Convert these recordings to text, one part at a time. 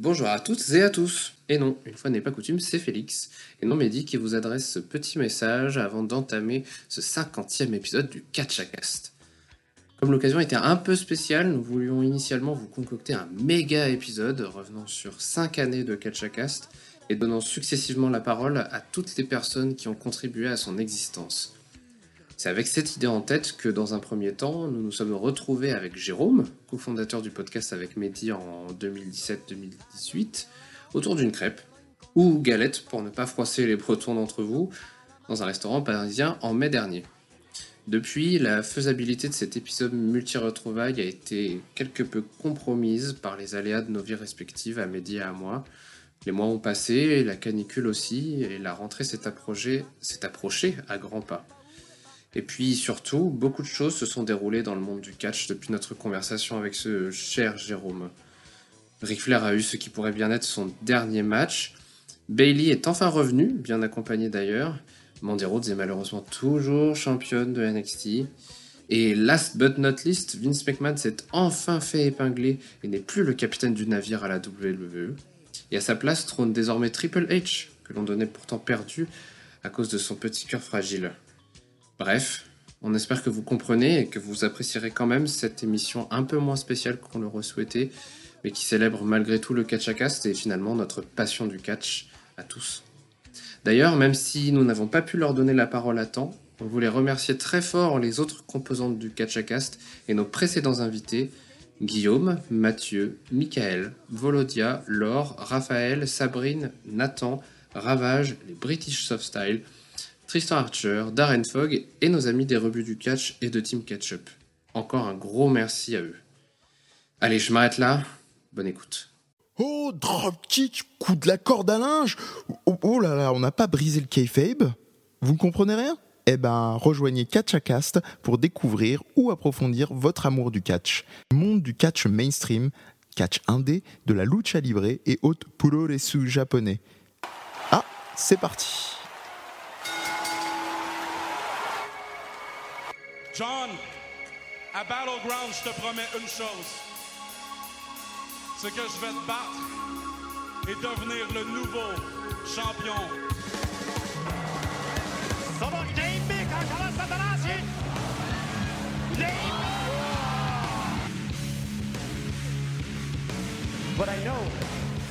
Bonjour à toutes et à tous. Et non, une fois n'est pas coutume, c'est Félix, et non Mehdi qui vous adresse ce petit message avant d'entamer ce cinquantième épisode du Catchacast. Comme l'occasion était un peu spéciale, nous voulions initialement vous concocter un méga épisode revenant sur 5 années de Catchacast et donnant successivement la parole à toutes les personnes qui ont contribué à son existence. C'est avec cette idée en tête que dans un premier temps, nous nous sommes retrouvés avec Jérôme, cofondateur du podcast avec Mehdi en 2017-2018, autour d'une crêpe, ou galette pour ne pas froisser les bretons d'entre vous, dans un restaurant parisien en mai dernier. Depuis, la faisabilité de cet épisode multi-retrouvailles a été quelque peu compromise par les aléas de nos vies respectives à Mehdi et à moi. Les mois ont passé, la canicule aussi, et la rentrée s'est approchée, s'est approchée à grands pas. Et puis surtout, beaucoup de choses se sont déroulées dans le monde du catch depuis notre conversation avec ce cher Jérôme. Ric Flair a eu ce qui pourrait bien être son dernier match. Bailey est enfin revenu, bien accompagné d'ailleurs. Mandy Rhodes est malheureusement toujours championne de NXT. Et last but not least, Vince McMahon s'est enfin fait épingler et n'est plus le capitaine du navire à la WWE. Et à sa place trône désormais Triple H, que l'on donnait pourtant perdu à cause de son petit cœur fragile. Bref, on espère que vous comprenez et que vous apprécierez quand même cette émission un peu moins spéciale qu'on l'aurait souhaité, mais qui célèbre malgré tout le catch à cast et finalement notre passion du catch à tous. D'ailleurs, même si nous n'avons pas pu leur donner la parole à temps, on voulait remercier très fort les autres composantes du catch à cast et nos précédents invités, Guillaume, Mathieu, Michael, Volodia, Laure, Raphaël, Sabrine, Nathan, Ravage, les British Soft Style, Tristan Archer, Darren Fogg et nos amis des rebuts du catch et de Team Catchup. Encore un gros merci à eux. Allez, je m'arrête là. Bonne écoute. Oh, dropkick, coup de la corde à linge oh, oh là là, on n'a pas brisé le kayfabe Vous ne comprenez rien? Eh ben, rejoignez Catchacast pour découvrir ou approfondir votre amour du catch. Monde du catch mainstream, catch indé, de la lucha libre et haute puroresu japonais. Ah, c'est parti John, à Battleground, je te promets une chose. C'est que je vais te battre et devenir le nouveau champion. But I know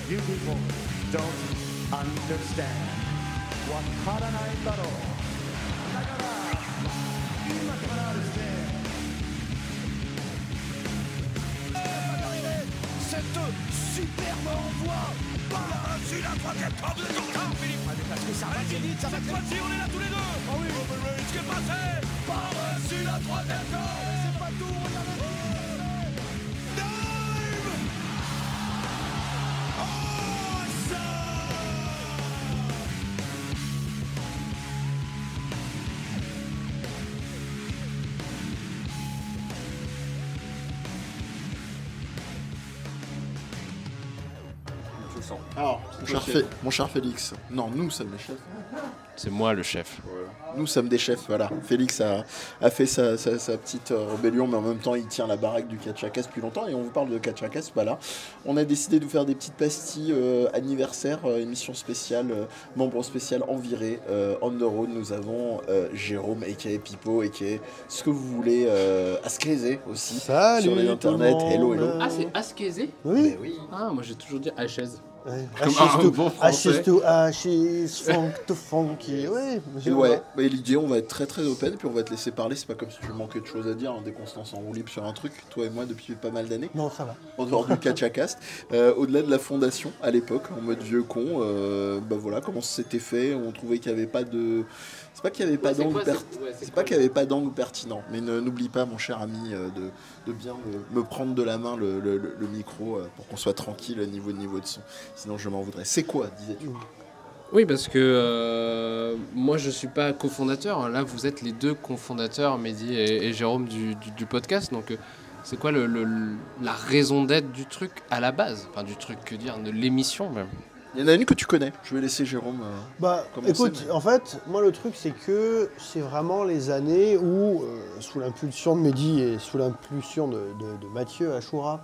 you people don't understand. Wakaranai daro. Superbe envoi par-dessus la troisième corde de corps, Philippe Parce que ça va Allez, vite, ça va cette fois-ci, on est là tous les deux. Oh oui Reigns qui est passé par-dessus la troisième corde. C'est pas tout, regardez Alors, mon cher, Fé- mon cher Félix, non, nous sommes les chefs. C'est moi le chef. Nous sommes des chefs, voilà. Félix a, a fait sa, sa- sa petite euh, rébellion, mais en même temps, il tient la baraque du Catchakas depuis longtemps. Et on vous parle de Catchakas, voilà. On a décidé de vous faire des petites pastilles euh, anniversaire, euh, émission spéciale, euh, membre spécial en virée. Euh, on the road, nous avons euh, Jérôme, a.k.a. Pipo, a.k.a. ce que vous voulez, euh, aussi. Salut sur les monde. Hello, hello. Ah, c'est Askézé? Oui. Mais oui. Ah, moi j'ai toujours dit HS. Ouais. Ashes to-. Ashes funk to funky. Ouais, Et ouais, l'idée, on va être très très open, puis on va te laisser parler. C'est pas comme si tu manquais de choses à dire, hein, dès qu'on se lance en roue libre sur un truc, toi et moi, depuis pas mal d'années, Non, ça va. en dehors du catch à cast. Euh, Au-delà de la fondation, à l'époque, en mode vieux con, euh, bah voilà, comment c'était fait. On trouvait qu'il n'y avait pas de. C'est pas qu'il n'y avait pas d'angle pas qu'il avait pas d'angle pertinent, mais ne- n'oublie pas, mon cher ami, euh, de, de bien me, me prendre de la main le, le- le- le micro euh, pour qu'on soit tranquille au niveau de niveau de son. Sinon, je m'en voudrais. C'est quoi, disais-tu? Oui, parce que euh, moi je suis pas cofondateur. Là, vous êtes les deux cofondateurs, Mehdi et, et Jérôme du, du- du podcast. Donc, c'est quoi le, le- la raison d'être du truc à la base? Enfin, du truc, que dire, de l'émission même? Il y en a une que tu connais. Je vais laisser Jérôme. euh, Bah, Commencer, écoute, mais- en fait, moi le truc c'est que c'est vraiment les années où, euh, sous l'impulsion de Mehdi et sous l'impulsion de, de- de Mathieu Achoura,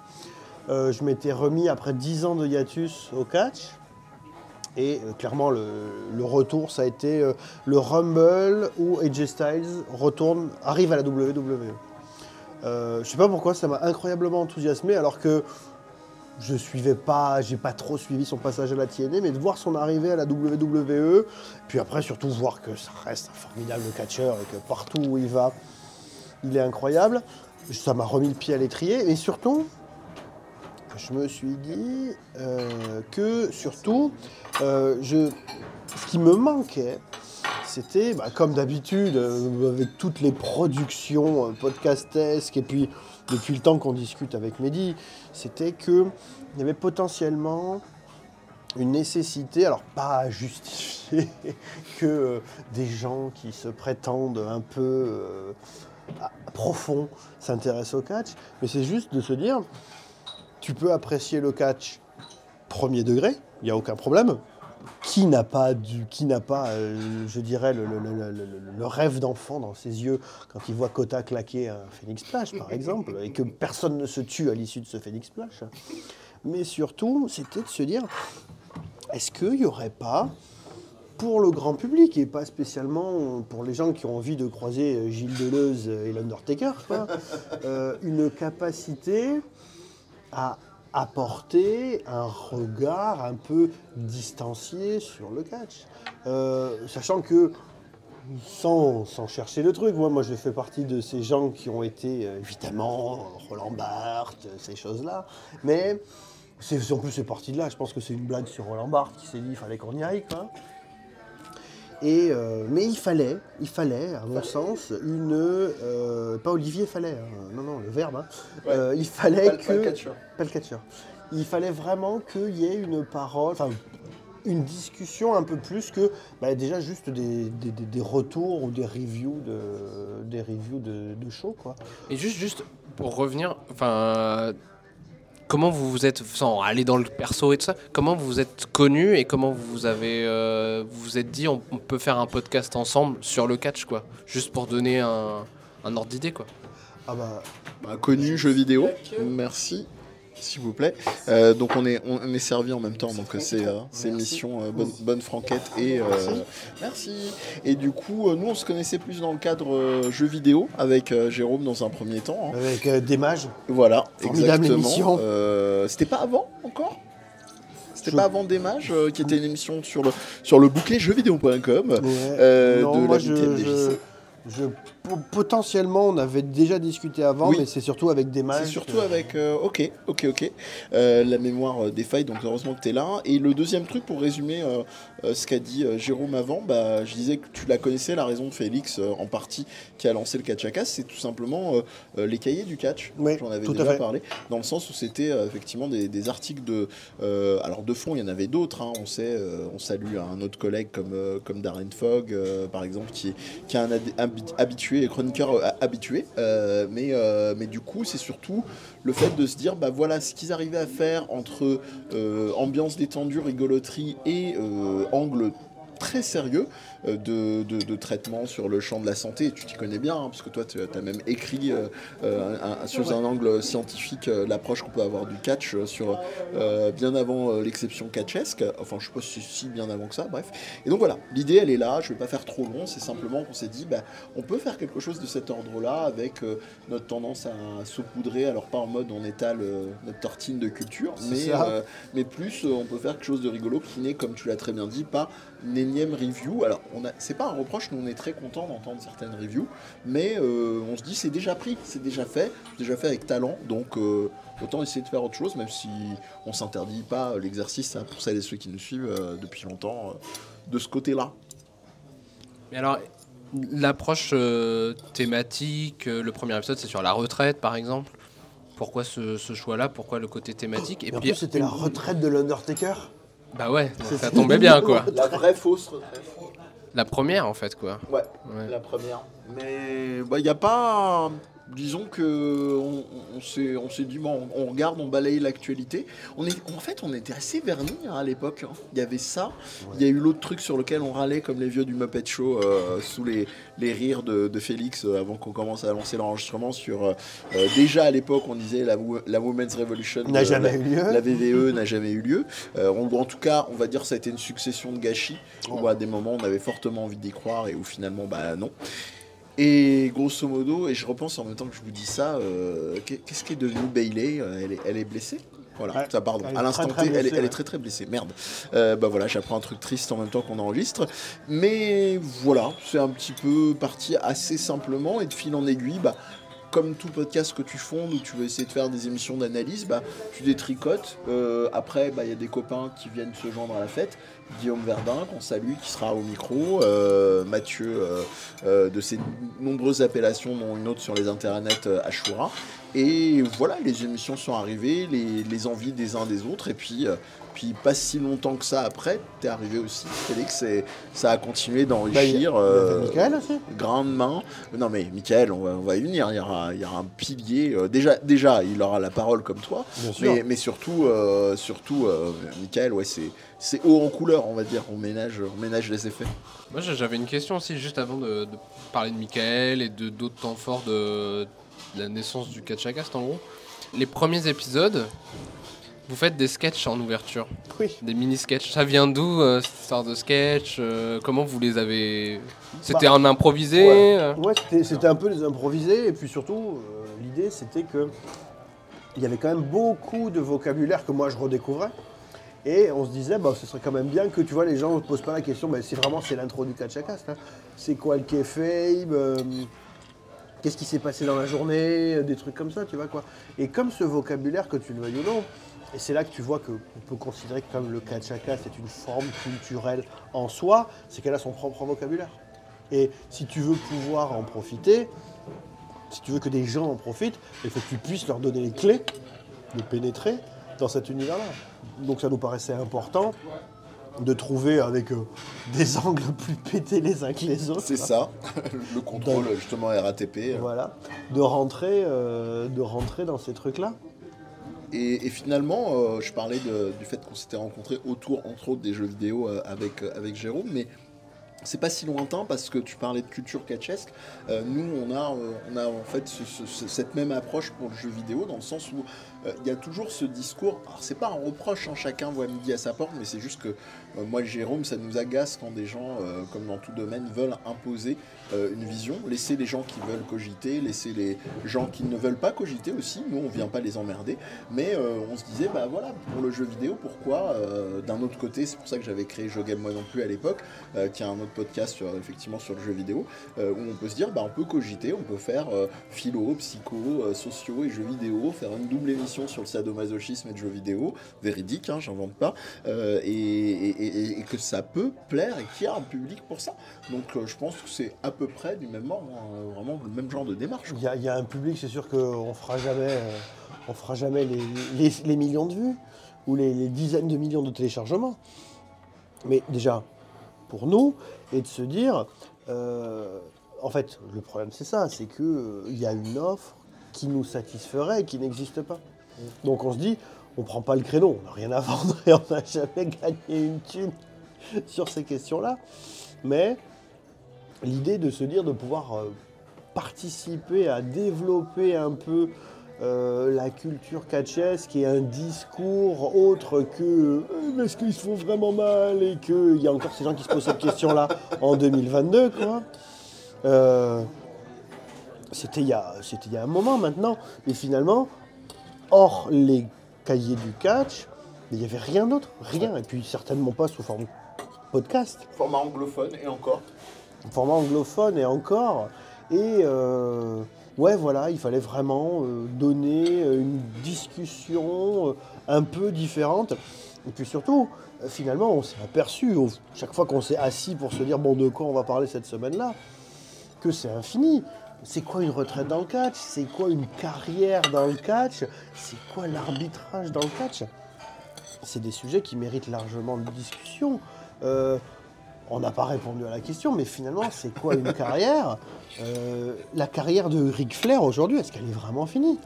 euh, je m'étais remis après 10 ans de hiatus au catch. Et clairement, le, le retour, ça a été le Rumble où AJ Styles retourne, arrive à la WWE. Je sais pas pourquoi, ça m'a incroyablement enthousiasmé, alors que je suivais pas, j'ai pas trop suivi son passage à la TNA, mais de voir son arrivée à la WWE, puis après surtout voir que ça reste un formidable catcheur et que partout où il va, il est incroyable, ça m'a remis le pied à l'étrier, et surtout, je me suis dit euh, que surtout, euh, ce qui me manquait, c'était, bah, comme d'habitude, euh, avec toutes les productions podcastesques, et puis depuis le temps qu'on discute avec Mehdi, c'était que il y avait potentiellement une nécessité, alors pas à justifier que euh, des gens qui se prétendent un peu euh, profonds s'intéressent au catch, mais c'est juste de se dire, tu peux apprécier le catch premier degré, il n'y a aucun problème. Qui n'a pas, du, qui n'a pas euh, je dirais, le, le- le- le- le- le rêve d'enfant dans ses yeux quand il voit Kota claquer un Phoenix Splash, par exemple, et que personne ne se tue à l'issue de ce Phoenix Splash Mais surtout, c'était de se dire, est-ce qu'il n'y aurait pas, pour le grand public, et pas spécialement pour les gens qui ont envie de croiser euh, Gilles Deleuze et l'Undertaker, euh, une capacité à apporter un regard un peu distancié sur le catch. Euh, sachant que, sans, sans chercher le truc, moi, je fais partie de ces gens qui ont été, euh, évidemment, Roland Barthes, ces choses-là, mais en plus c'est parti de là, je pense que c'est une blague sur Roland Barthes qui s'est dit il fallait qu'on y aille, quoi. Et, euh, mais il fallait, il fallait, à mon sens, une. euh, pas Olivier fallait, hein, non, non, le verbe. hein. Euh, il fallait Pas le- que. pas le catcheur. Pas le catcheur. Il fallait vraiment qu'il y ait une parole, enfin, une discussion un peu plus que bah, déjà juste des, des- des- des retours ou des reviews de, des reviews de, de show, quoi. Et juste, juste pour revenir, enfin, comment vous vous êtes, sans aller dans le perso et tout ça, comment vous vous êtes connu et comment vous vous avez, euh, vous vous êtes dit, on, on peut faire un podcast ensemble sur le catch, quoi, juste pour donner un, un ordre d'idée, quoi. Ah bah, Bah, connu jeu vidéo. Merci. S'il vous plaît. Euh, donc on est, on est servi en même temps, donc euh, c'est euh, mission euh, bonne, bonne franquette et euh, merci. Et du coup, nous on se connaissait plus dans le cadre euh, jeu vidéo avec Jérôme dans un premier temps. hein. avec des mages. Voilà, Formidable exactement. émission. C'était pas avant encore? C'était pas avant Démage, euh, qui était une émission sur le, sur le bouclet jeuxvideo.com. Ouais. Euh, de moi la je, je- potentiellement on avait déjà discuté avant, Oui. mais c'est surtout avec des mages. C'est surtout que- avec. euh, ok, ok, ok. Euh, la mémoire euh, défaille, donc heureusement que tu es là. Et le deuxième truc, pour résumer euh, euh, ce qu'a dit euh, Jérôme avant, bah, je disais que tu la connaissais, la raison de Félix, euh, en partie, qui a lancé le catch à casse, c'est tout simplement euh, euh, les cahiers du catch. Oui, J'en avais déjà fait. parlé, dans le sens où c'était euh, effectivement des, des articles de. euh, alors, de fond, il y en avait d'autres. hein, on sait, euh, on salue un autre collègue comme, euh, comme Darren Fogg, euh, par exemple, qui est, qui est un habitué, chroniqueur euh, habitué. euh, mais, euh, mais du coup, c'est surtout le fait de se dire, bah voilà, ce qu'ils arrivaient à faire entre euh, ambiance détendue, rigoloterie et euh, angle très sérieux euh, de, de- de traitement sur le champ de la santé. Tu t'y connais bien, hein, parce que toi, tu as même écrit euh, euh, un- un- sur un angle scientifique euh, l'approche qu'on peut avoir du catch sur euh, bien avant l'exception catchesque. Enfin, je sais pas si, si bien avant que ça, bref. Et donc voilà, l'idée, elle est là. Je vais pas faire trop long. C'est simplement qu'on s'est dit, bah, on peut faire quelque chose de cet ordre-là avec euh, notre tendance à saupoudrer, alors pas en mode on étale notre tortine de culture, mais, mais plus on peut faire quelque chose de rigolo qui n'est, comme tu l'as très bien dit, pas énième review. Alors, on a, c'est pas un reproche, nous on est très content d'entendre certaines reviews, mais euh, on se dit c'est déjà pris, c'est déjà fait, c'est déjà fait avec talent, donc euh, autant essayer de faire autre chose, même si on s'interdit pas l'exercice hein, pour celles et ceux qui nous suivent euh, depuis longtemps euh, de ce côté-là. Mais alors, l'approche euh, thématique, euh, le premier épisode, c'est sur la retraite, par exemple. Pourquoi ce, ce choix-là? Pourquoi le côté thématique? Et en plus, c'était la retraite de l'Undertaker. Bah ouais, ça tombait bien, quoi. La vraie fausse retraite. La première, en fait, quoi. Ouais. Ouais. La première. Mais il n'y a pas. Disons que on, on s'est on s'est dit bon, on regarde, on balaye l'actualité. On est en fait on était assez vernis hein, à l'époque. hein. Il y avait ça. Il y a eu l'autre truc sur lequel on râlait comme les vieux du Muppet Show euh, sous les, les rires de, de Félix euh, avant qu'on commence à lancer l'enregistrement sur euh, déjà à l'époque on disait la, la Women's Revolution N'a jamais la- eu lieu. La VVE n'a jamais eu lieu. On- en tout cas, on va dire que ça a été une succession de gâchis où à des moments on avait fortement envie d'y croire et où finalement bah non. Et grosso modo, et je repense en même temps que je vous dis ça, euh, qu'est- qu'est-ce qui est devenu Bailey Euh, elle est, elle est blessée? Voilà, Ouais, ça pardon. À l'instant T, elle, est- elle très très blessée. Merde. Euh, bah voilà, j'apprends un truc triste en même temps qu'on enregistre. Mais voilà, c'est un petit peu parti assez simplement et de fil en aiguille, bah, comme tout podcast que tu fondes où tu veux essayer de faire des émissions d'analyse, bah, tu détricotes. Euh, après, bah, il y a des copains qui viennent se joindre à la fête. Guillaume Verdun, qu'on salue, qui sera au micro. euh, Mathieu, euh, de ses nombreuses appellations, dont une autre sur les internets, Ashura. Et voilà, les émissions sont arrivées, les, les envies des uns des autres. Et puis, euh, puis pas si longtemps que ça après, t'es arrivé aussi, Félix, et ça a continué Bah, il y a- d'enrichir. avait euh, Michael aussi. grande main. Non mais Michael, on va, on va y venir. Il y aura, il y aura un pilier. euh, déjà, déjà, il aura la parole comme toi. Bien sûr. Mais, mais surtout, euh, surtout, euh, Michael, ouais, c'est, c'est haut en couleur, on va dire. On ménage, on ménage les effets. Moi j'avais une question aussi juste avant de, de parler de Michael et de d'autres temps forts de la naissance du Catchacast en gros. Les premiers épisodes, vous faites des sketchs en ouverture, Oui. des mini-sketchs. Ça vient d'où euh, cette histoire de sketch euh, Comment vous les avez C'était Bah, un improvisé Ouais. euh Ouais, c'était- un peu des improvisés, et puis surtout, l'idée c'était que il y avait quand même beaucoup de vocabulaire que moi je redécouvrais. Et on se disait, bah, ce serait quand même bien que tu vois, les gens ne posent pas la question, bah, c'est vraiment c'est l'intro du Catchacast. Hein. C'est quoi le kayfabe Qu'est-ce qui s'est passé dans la journée euh, Des trucs comme ça, tu vois quoi. Et comme ce vocabulaire, que tu le veuilles ou non, et c'est là que tu vois qu'on peut considérer que comme le Catchacast est une forme culturelle en soi, c'est qu'elle a son propre vocabulaire. Et si tu veux pouvoir en profiter, si tu veux que des gens en profitent, il faut que tu puisses leur donner les clés de pénétrer dans cet univers-là. Donc ça nous paraissait important de trouver avec euh, des angles plus pétés les uns que les autres. C'est ça, le contrôle justement RATP. euh. Voilà, de rentrer, euh, de rentrer dans ces trucs-là. Et, et finalement, euh, je parlais de- du fait qu'on s'était rencontrés autour, entre autres, des jeux vidéo avec, avec Jérôme, mais c'est pas si lointain parce que tu parlais de culture catchesque. Euh, nous, on a, euh, on a en fait ce- ce- ce- cette même approche pour le jeu vidéo dans le sens où il y a toujours ce discours. Alors, c'est pas un reproche, hein, chacun voit midi à sa porte, mais c'est juste que euh, moi Jérôme, ça nous agace quand des gens, euh, comme dans tout domaine, veulent imposer euh, une vision. Laisser les gens qui veulent cogiter, laisser les gens qui ne veulent pas cogiter aussi. Nous, on vient pas les emmerder. Mais euh, on se disait, bah voilà, pour le jeu vidéo, pourquoi euh, D'un autre côté, c'est pour ça que j'avais créé Jeux Game Moi non plus à l'époque, euh, qui a un autre podcast sur, effectivement sur le jeu vidéo, euh, où on peut se dire, bah on peut cogiter, on peut faire euh, philo, psycho, euh, sociaux et jeux vidéo, faire une double émission sur le sadomasochisme et le jeu vidéo, véridique, hein, j'invente pas, euh, et, que ça peut plaire et qu'il y a un public pour ça. Donc euh, je pense que c'est à peu près du même ordre, hein, vraiment le même genre de démarche. Il y, a- un public, c'est sûr qu'on fera jamais, euh, on fera jamais les, millions de vues ou les, dizaines de millions de téléchargements. Mais déjà, pour nous, et de se dire, en fait, le problème c'est ça, c'est qu'il y a une offre qui nous satisferait et qui n'existe pas. Donc on se dit, on prend pas le créneau, on n'a rien à vendre et on n'a jamais gagné une thune sur ces questions-là. Mais l'idée de se dire de pouvoir euh, participer à développer un peu euh, la culture catchesque et un discours autre que euh, est-ce qu'ils se font vraiment mal et qu'il y a encore ces gens qui se posent cette question-là en 2022 quoi. Euh, c'était il, y a- il y a un moment maintenant. Et finalement, hors les cahiers du catch, il n'y avait rien d'autre, rien. Et puis certainement pas sous forme podcast Format anglophone et encore. format anglophone et encore. Et euh, ouais, voilà, il fallait vraiment euh, donner euh, une discussion euh, un peu différente. Et puis surtout, finalement, on s'est aperçu, chaque fois qu'on s'est assis pour se dire, bon, de quoi on va parler cette semaine-là, que c'est infini. C'est quoi une retraite dans le catch? C'est quoi une carrière dans le catch? C'est quoi l'arbitrage dans le catch? C'est des sujets qui méritent largement de discussion. Euh, on n'a pas répondu à la question, mais finalement, c'est quoi une carrière? Euh, La carrière de Ric Flair aujourd'hui, est-ce qu'elle est vraiment finie?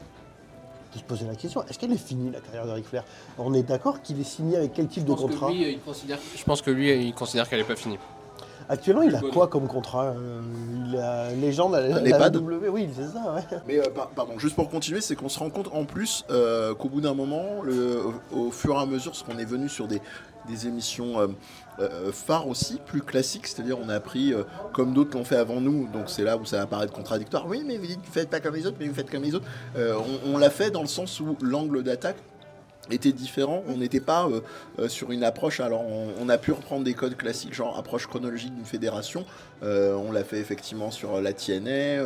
Faut se poser la question, est-ce qu'elle est finie la carrière de Ric Flair? On est d'accord qu'il est signé avec quel type de contrat? il considère, je pense que lui, il considère qu'elle n'est pas finie. Actuellement, il a quoi comme contrat Euh, Il a légende à la, W, oui, c'est ça, ouais. Mais euh, par- pardon, juste pour continuer, c'est qu'on se rend compte en plus euh, qu'au bout d'un moment, le- au, au fur et à mesure, parce qu'on est venu sur des, des émissions euh, euh, phares aussi, plus classiques, c'est-à-dire on a appris, euh, comme d'autres l'ont fait avant nous, donc c'est là où ça va paraître contradictoire. Oui, mais vous dites, vous faites pas comme les autres, mais vous faites comme les autres. Euh, on on l'a fait dans le sens où l'angle d'attaque était différent. On n'était pas euh, euh, sur une approche. Alors, on, a pu reprendre des codes classiques, genre approche chronologique d'une fédération. Euh, on l'a fait effectivement sur la TNA.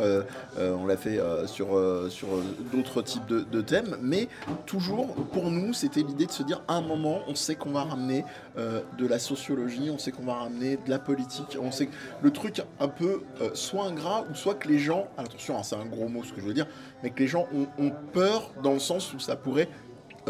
on l'a fait sur, sur d'autres types de, thèmes. Mais toujours, pour nous, c'était l'idée de se dire à un moment, on sait qu'on va ramener de la sociologie, on sait qu'on va ramener de la politique. On sait que le truc un peu soit ingrat ou soit que les gens. Attention, hein, c'est un gros mot ce que je veux dire, mais que les gens ont, peur dans le sens où ça pourrait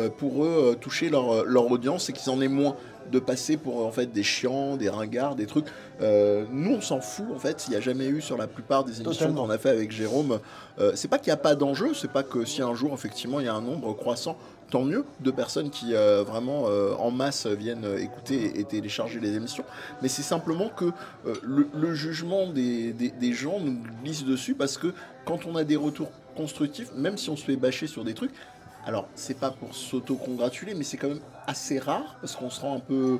pour eux euh, toucher leur, euh, leur audience et qu'ils en aient moins de passer pour en fait des chiants, des ringards, des trucs. Euh, nous on s'en fout en fait. Il n'y a jamais eu sur la plupart des émissions qu'on a fait avec Jérôme. euh, c'est pas qu'il n'y a pas d'enjeu, c'est pas que si un jour effectivement il y a un nombre croissant, tant mieux de personnes qui euh, vraiment euh, en masse viennent euh, écouter et, et télécharger les émissions. Mais c'est simplement que euh, le, le jugement des, des- des gens nous glisse dessus parce que quand on a des retours constructifs, même si on se fait bâcher sur des trucs, alors, c'est pas pour s'auto-congratuler, mais c'est quand même assez rare parce qu'on se rend un peu.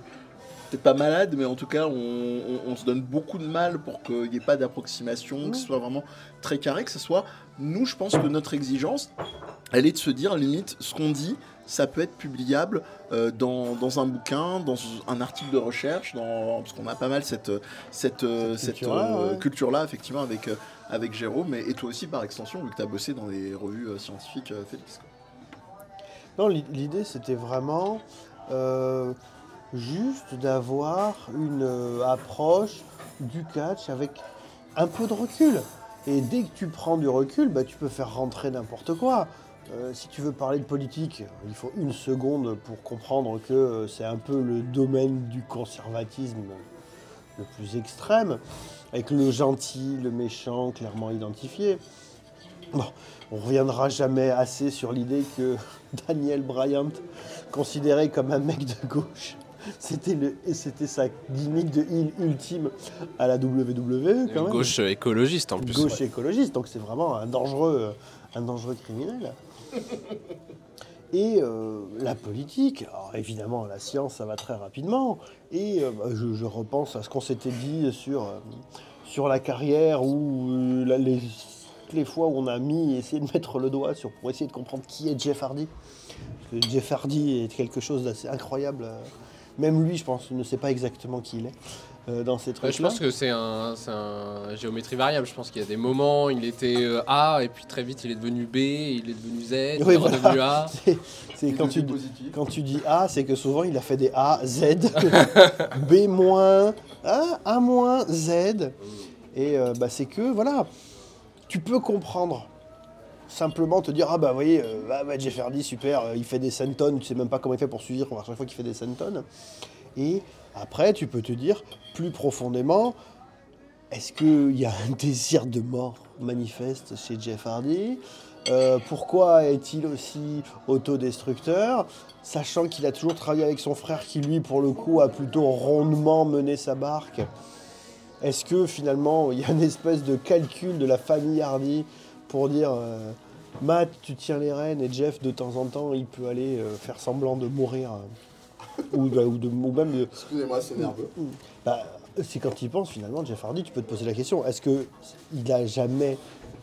Peut-être pas malade, mais en tout cas, on, on- on se donne beaucoup de mal pour qu'il n'y ait pas d'approximation, que ce soit vraiment très carré, que ce soit. Nous, je pense que notre exigence, elle est de se dire, limite, ce qu'on dit, ça peut être publiable euh, dans, dans un bouquin, dans un article de recherche, dans, parce qu'on a pas mal cette, cette, euh, Cette cette, culture-là, euh, ouais. culture-là, effectivement, avec, avec Jérôme, et, et toi aussi par extension, vu que tu as bossé dans les revues scientifiques, Félix. Non, l'i- l'idée c'était vraiment euh, juste d'avoir une euh, approche du catch avec un peu de recul. Et dès que tu prends du recul, bah, tu peux faire rentrer n'importe quoi. Euh, si tu veux parler de politique, il faut une seconde pour comprendre que c'est un peu le domaine du conservatisme le plus extrême, avec le gentil, le méchant clairement identifié. Bon, on reviendra jamais assez sur l'idée que Daniel Bryant, considéré comme un mec de gauche, c'était le, et c'était sa gimmick de heel ultime à la WWE. Quand même. Gauche écologiste en plus. Gauche écologiste, donc c'est vraiment un dangereux, un dangereux criminel. Et euh, la politique, alors évidemment la science ça va très rapidement, et euh, bah, je, je repense à ce qu'on s'était dit sur, euh, sur la carrière où euh, la- les, les fois où on a mis, essayé de mettre le doigt sur, pour essayer de comprendre qui est Jeff Hardy. Parce que Jeff Hardy est quelque chose d'assez incroyable. euh, Même lui, je pense, ne sait pas exactement qui il est euh, dans ces Ouais, trucs je pense que c'est un, géométrie variable. Je pense qu'il y a des moments, il était euh, A, et puis très vite, il est devenu B, il est devenu Z, il Oui, est voilà. redevenu A. C'est- quand tu, quand tu dis A, c'est que souvent il a fait des A, Z, B moins, A, A moins, Z. Et euh, bah, c'est que, voilà, tu peux comprendre. Simplement te dire, ah bah vous voyez, euh, ah, bah, Jeff Hardy, super, euh, il fait des centons, tu sais même pas comment il fait pour suivre à chaque fois qu'il fait des centons. Et après, tu peux te dire, plus profondément, est-ce qu'il y a un désir de mort manifeste chez Jeff Hardy Euh, Pourquoi est-il aussi autodestructeur Sachant qu'il a toujours travaillé avec son frère qui, lui, pour le coup, a plutôt rondement mené sa barque? Est-ce que finalement, il y a une espèce de calcul de la famille Hardy pour dire euh, Matt, tu tiens les rênes et Jeff, de temps en temps, il peut aller euh, faire semblant de mourir euh, ou, de- ou de- ou même de, Excusez-moi, c'est nerveux. bah, c'est quand il pense finalement, Jeff Hardy, tu peux te poser la question, est-ce que il a jamais...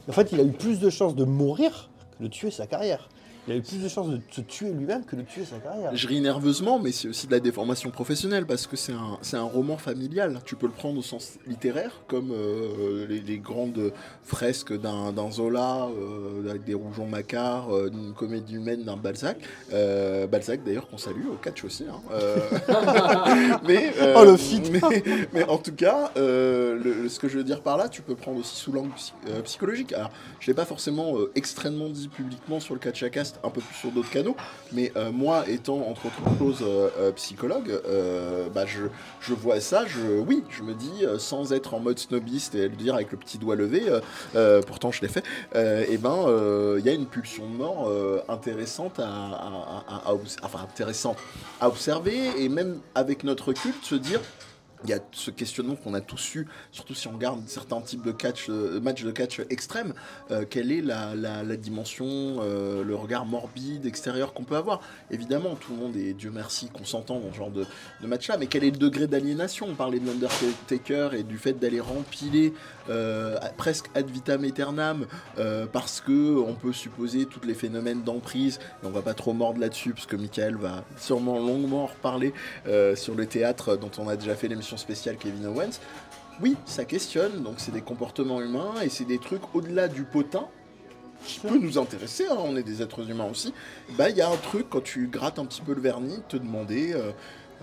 En fait, il a eu plus de chances de mourir que de tuer sa carrière. Il a eu plus de chances de se tuer lui-même que de tuer sa carrière. Je ris nerveusement, mais c'est aussi de la déformation professionnelle parce que c'est un, roman familial. Tu peux le prendre au sens littéraire, comme euh, les, les grandes fresques d'un Zola, euh, avec des rougeons macards, euh, d'une comédie humaine d'un Balzac. Euh, Balzac, d'ailleurs, qu'on salue au catch aussi. hein. Mais, Oh, le fit. mais, mais en tout cas, le- ce que je veux dire par là, tu peux prendre aussi sous l'angle psy- psychologique. Alors, je l'ai pas forcément extrêmement dit publiquement sur le catch à cast un peu plus sur d'autres canaux. Mais euh, moi, étant entre autres choses euh, euh, psychologue, bah, je, je vois ça, je, oui, je me dis, sans être en mode snobiste et le dire avec le petit doigt levé, pourtant je l'ai fait, et ben euh, il y a une pulsion de mort intéressante à, enfin intéressante à observer et même avec notre culte se dire il y a ce questionnement qu'on a tous eu, surtout si on regarde certains types de catch, euh, matchs de catch extrêmes, euh, quelle est la, dimension, euh, le regard morbide extérieur qu'on peut avoir? Évidemment, tout le monde est, Dieu merci, consentant dans ce genre de, de match-là, mais quel est le degré d'aliénation? On parlait de l'Undertaker et du fait d'aller rempiler presque ad vitam aeternam parce que on peut supposer tous les phénomènes d'emprise, et on va pas trop mordre là-dessus, parce que Michael va sûrement longuement en reparler sur le théâtre dont on a déjà fait l'émission spéciale Kevin Owens. Oui, ça questionne, donc c'est des comportements humains et c'est des trucs au-delà du potin qui peut nous intéresser, hein, on est des êtres humains aussi. Bah, il y a un truc quand tu grattes un petit peu le vernis, te demander euh,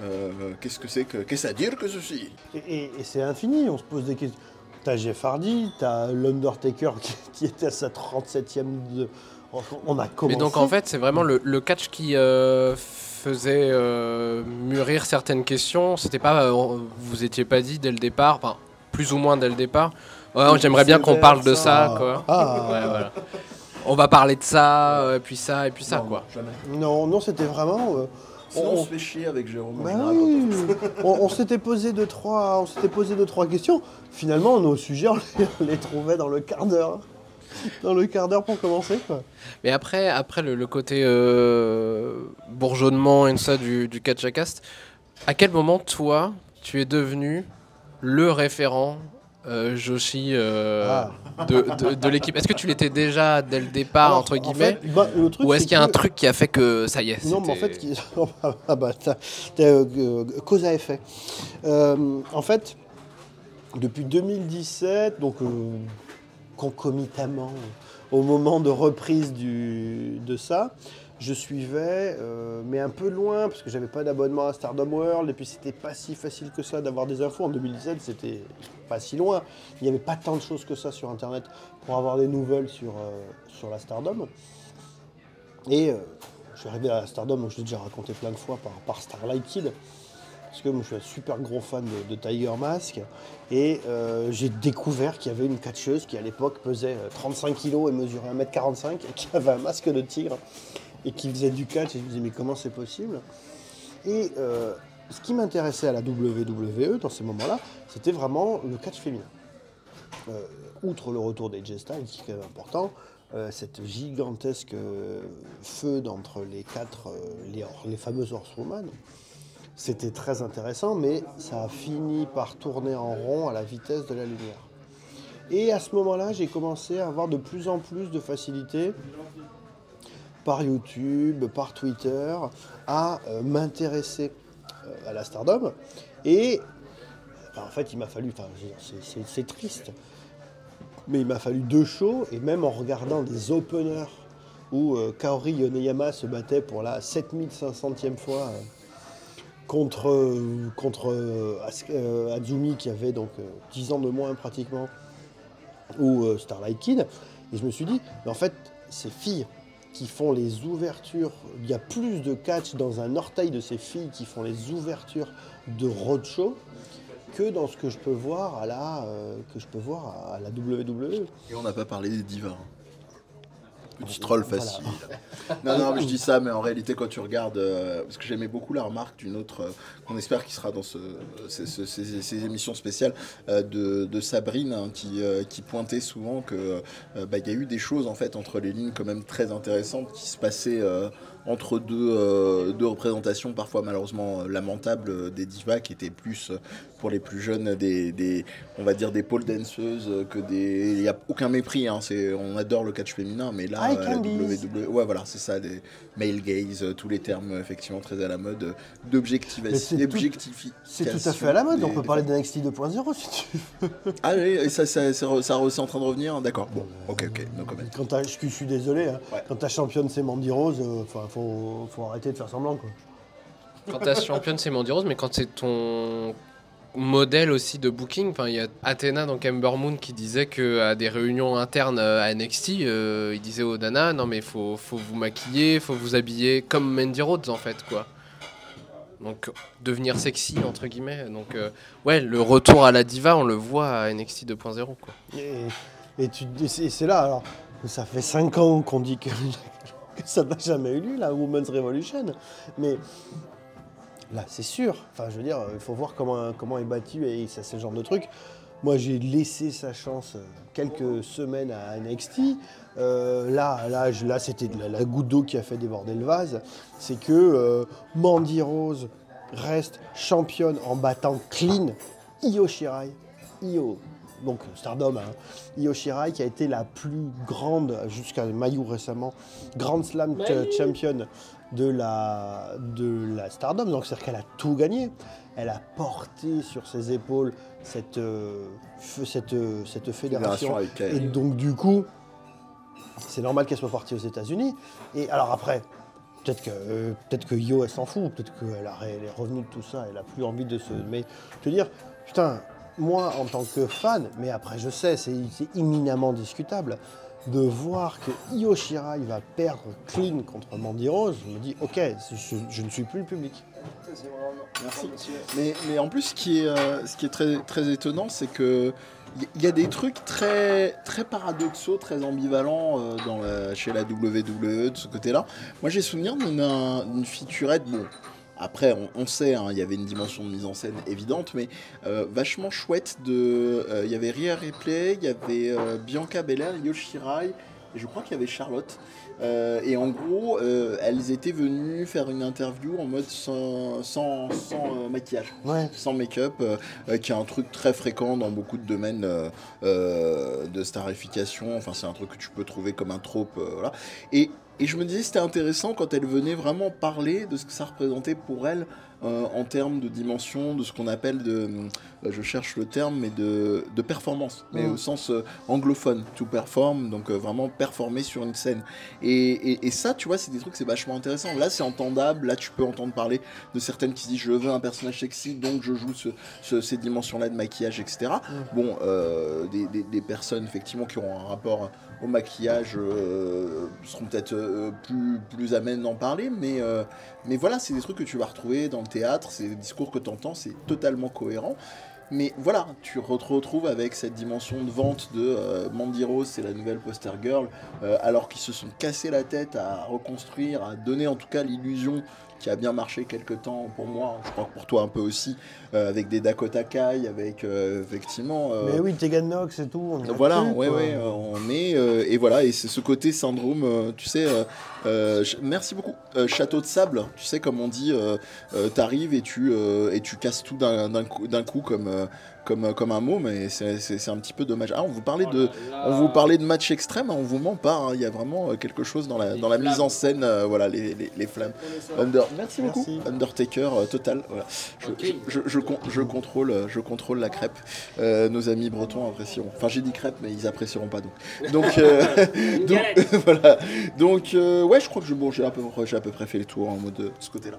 euh, qu'est-ce que c'est que qu'est-ce à dire que ceci? Et, et- et c'est infini, on se pose des questions. T'as Jeff Hardy, t'as l'Undertaker qui, qui était à sa 37e. De... On- On a commencé. Mais donc en fait, c'est vraiment le, le catch qui euh, faisait euh, mûrir certaines questions. C'était pas, euh, vous étiez pas dit dès le départ, enfin, plus ou moins dès le départ. Ouais, j'aimerais bien qu'on parle de ça, quoi. Ah, Ouais, voilà. On va parler de ça, euh, puis ça, et puis ça, Non, quoi. Jamais. non, non, c'était vraiment. euh, Sinon, on- on se fait chier avec Jérôme. Bah général, oui, quand on- on, on s'était posé deux trois, on s'était posé deux trois questions. Finalement, nos sujets, on les, on les trouvait dans le quart d'heure, dans le quart d'heure pour commencer. Quoi. Mais après, après le, le côté euh, bourgeonnement et tout ça du, du catch à cast, à quel moment, toi, tu es devenu le référent euh, Joshi euh, Ah. de, de- de l'équipe? Est-ce que tu l'étais déjà dès le départ, Alors, entre en guillemets fait, bah, le truc, Ou est-ce qu'il y a un truc qui a fait que ça y est Non, mais en fait, ah bah, euh, euh, cause à effet. En fait, depuis 2017, donc concomitamment au moment de reprise de ça, je suivais, euh, mais un peu loin, parce que j'avais pas d'abonnement à Stardom World, et puis c'était pas si facile que ça d'avoir des infos. En 2017, c'était pas si loin. Il n'y avait pas tant de choses que ça sur Internet pour avoir des nouvelles sur, euh, sur la Stardom. Et euh, je suis arrivé à Stardom, je l'ai déjà raconté plein de fois par, par Starlight Kid. Parce que moi, je suis un super gros fan de, Tiger Mask. Et euh, j'ai découvert qu'il y avait une catcheuse qui, à l'époque, pesait euh, 35 kg et mesurait 1m45 et qui avait un masque de tigre et qui faisait du catch. Et je me disais, mais comment c'est possible? Et euh, ce qui m'intéressait à la WWE dans ces moments-là, c'était vraiment le catch féminin. Euh, outre le retour des Styles, qui est quand même important, euh, cette gigantesque euh, feud entre les quatre, euh, les, les fameuses Horsewomen, c'était très intéressant, mais ça a fini par tourner en rond à la vitesse de la lumière. Et à ce moment-là, j'ai commencé à avoir de plus en plus de facilité par YouTube, par Twitter, à euh, m'intéresser euh, à la Stardom. Et en fait, il m'a fallu, c'est- triste, mais il m'a fallu deux shows, et même en regardant des openers où euh, Kaori Yoneyama se battait pour la 7500e fois contre, euh, contre euh, euh, Azumi qui avait donc euh, 10 ans de moins pratiquement, ou Starlight Kid, et je me suis dit, mais en fait, ces filles qui font les ouvertures, il y a plus de catch dans un orteil de ces filles qui font les ouvertures de roadshow que dans ce que je peux voir à la, que je peux voir à la. WWE. Et on n'a pas parlé des divas. Petit troll Voilà. facile. Non, non, mais je dis ça, mais en réalité, quand tu regardes, euh, parce que j'aimais beaucoup la remarque d'une autre, euh, qu'on espère qui sera dans ce, ces, ce- ces- ces émissions spéciales, euh, de, de Sabrine, hein, qui, qui pointait souvent que bah, il y a eu des choses en fait entre les lignes quand même très intéressantes qui se passaient entre deux, euh, deux représentations parfois malheureusement euh, lamentables euh, des divas qui étaient plus euh, pour les plus jeunes des, des on va dire des pole danseuses euh, que des il y a aucun mépris hein, c'est on adore le catch féminin mais là euh, la. WWE ouais voilà c'est ça des male gaze euh, tous les termes euh, effectivement très à la mode euh, d'objectivation c'est tout- à fait à la mode, des- on peut parler d'NXT 2.0 si tu veux. ah oui ça ça, ça, ça c'est en train de revenir d'accord bon ok ok no Quand je suis désolé, hein, Ouais. quand ta championne c'est Mandy Rose, euh, enfin, faut, faut arrêter de faire semblant. Quoi. Quand t'as championne, c'est Mandy Rose, mais quand c'est ton modèle aussi de booking. Enfin, il y a Athena, donc Ember Moon, qui disait que à des réunions internes euh, à NXT, euh, il disait aux Dana, non mais faut, faut vous maquiller, faut vous habiller comme Mandy Rhodes en fait, quoi. Donc devenir sexy entre guillemets. Donc euh, ouais, le retour à la diva, on le voit à NXT 2.0 quoi. Et, et et c'est là, alors, ça fait 5 ans qu'on dit que ça n'a jamais eu lieu, la Women's Revolution. Mais là, c'est sûr. Enfin, je veux dire, il faut voir comment, comment est battu et ça, c'est genre de truc. Moi, j'ai laissé sa chance euh, quelques semaines à NXT. Euh, là, là, là c'était la, la goutte d'eau qui a fait déborder le vase. C'est que euh, Mandy Rose reste championne en battant clean Io Shirai. Io, donc Stardom, hein. Io Shirai qui a été la plus grande, jusqu'à Mayu récemment, Grand Slam ch- champion de la, de la Stardom. Donc c'est-à-dire qu'elle a tout gagné. Elle a porté sur ses épaules cette, euh, cette, euh, cette fédération. Fédération avec Et donc du coup, c'est normal qu'elle soit partie aux États-Unis. Et alors après, peut-être que, euh, peut-être que Yo, elle s'en fout, peut-être qu'elle est revenue de tout ça, elle a plus envie de se. Mais je veux dire, putain, moi en tant que fan, mais après je sais, c'est éminemment discutable, de voir que Io Shirai va perdre clean contre Mandy Rose, je me dis, ok, je, ne suis plus le public. Merci. Mais, mais en plus, ce qui est, euh, très, étonnant, c'est que il y a des trucs très, très paradoxaux, très ambivalents euh, dans chez la WWE de ce côté-là. Moi, j'ai souvenir d'une un- featurette. Après, on, on sait, hein, il y avait une dimension de mise en scène évidente, mais euh, vachement chouette. De, euh, Il y avait Rhea Ripley, il y avait euh, Bianca Belair, Io Shirai, et je crois qu'il y avait Charlotte. Et en gros, elles étaient venues faire une interview en mode sans, sans, sans, maquillage, Ouais. sans make-up, qui est un truc très fréquent dans beaucoup de domaines de starification. Enfin, c'est un truc que tu peux trouver comme un trope. voilà. Et, et je me disais, c'était intéressant quand elle venait vraiment parler de ce que ça représentait pour elle euh, en termes de dimension, de ce qu'on appelle de, euh, je cherche le terme, mais de, de performance, mais Mm. au sens euh, anglophone, to perform, donc vraiment performer sur une scène. Et, et- et ça, tu vois, c'est des trucs, c'est vachement intéressant. Là, c'est entendable. Là, tu peux entendre parler de certaines qui se disent, je veux un personnage sexy, donc je joue ce- ce- ces dimensions-là de maquillage, etc. Bon, euh, des, des- des personnes, effectivement, qui auront un rapport au maquillage euh, seront peut-être euh, plus, plus amènes d'en parler, mais, euh, mais voilà, c'est des trucs que tu vas retrouver dans le théâtre, c'est des discours que tu entends, c'est totalement cohérent. Mais voilà, tu te retrouves avec cette dimension de vente de Mandy Rose, c'est la nouvelle poster girl, alors qu'ils se sont cassés la tête à reconstruire, à donner en tout cas l'illusion qui a bien marché quelques temps pour moi, je crois que pour toi un peu aussi, euh, avec des Dakota Kai, avec euh, effectivement... euh, Mais oui, Tegan Knox et tout. on voilà, plus, ouais, ouais, euh, on est euh, et voilà, et c'est ce côté syndrome, euh, tu sais. euh, euh, merci beaucoup. Euh, château de sable, tu sais comme on dit, euh, euh, t'arrives et tu euh, et tu casses tout d'un d'un coup, coup comme euh, comme comme un mot, mais c'est un petit peu dommage. Ah, on vous parlait de on vous parlait de match extrême, hein, on vous ment pas. hein, Il y a vraiment euh, quelque chose dans la dans la mise en scène, euh, voilà les, les, les flammes. Under- merci beaucoup. Merci. Undertaker euh, total. Voilà. Je, je, je, je con- je contrôle euh, je contrôle la crêpe. Euh, nos amis bretons apprécieront. Enfin, j'ai dit crêpe, mais ils apprécieront pas donc. Donc, euh, donc voilà. Donc, euh, ouais, je crois que bon, j'ai à peu près, j'ai à peu près fait le tour en mode de ce côté-là.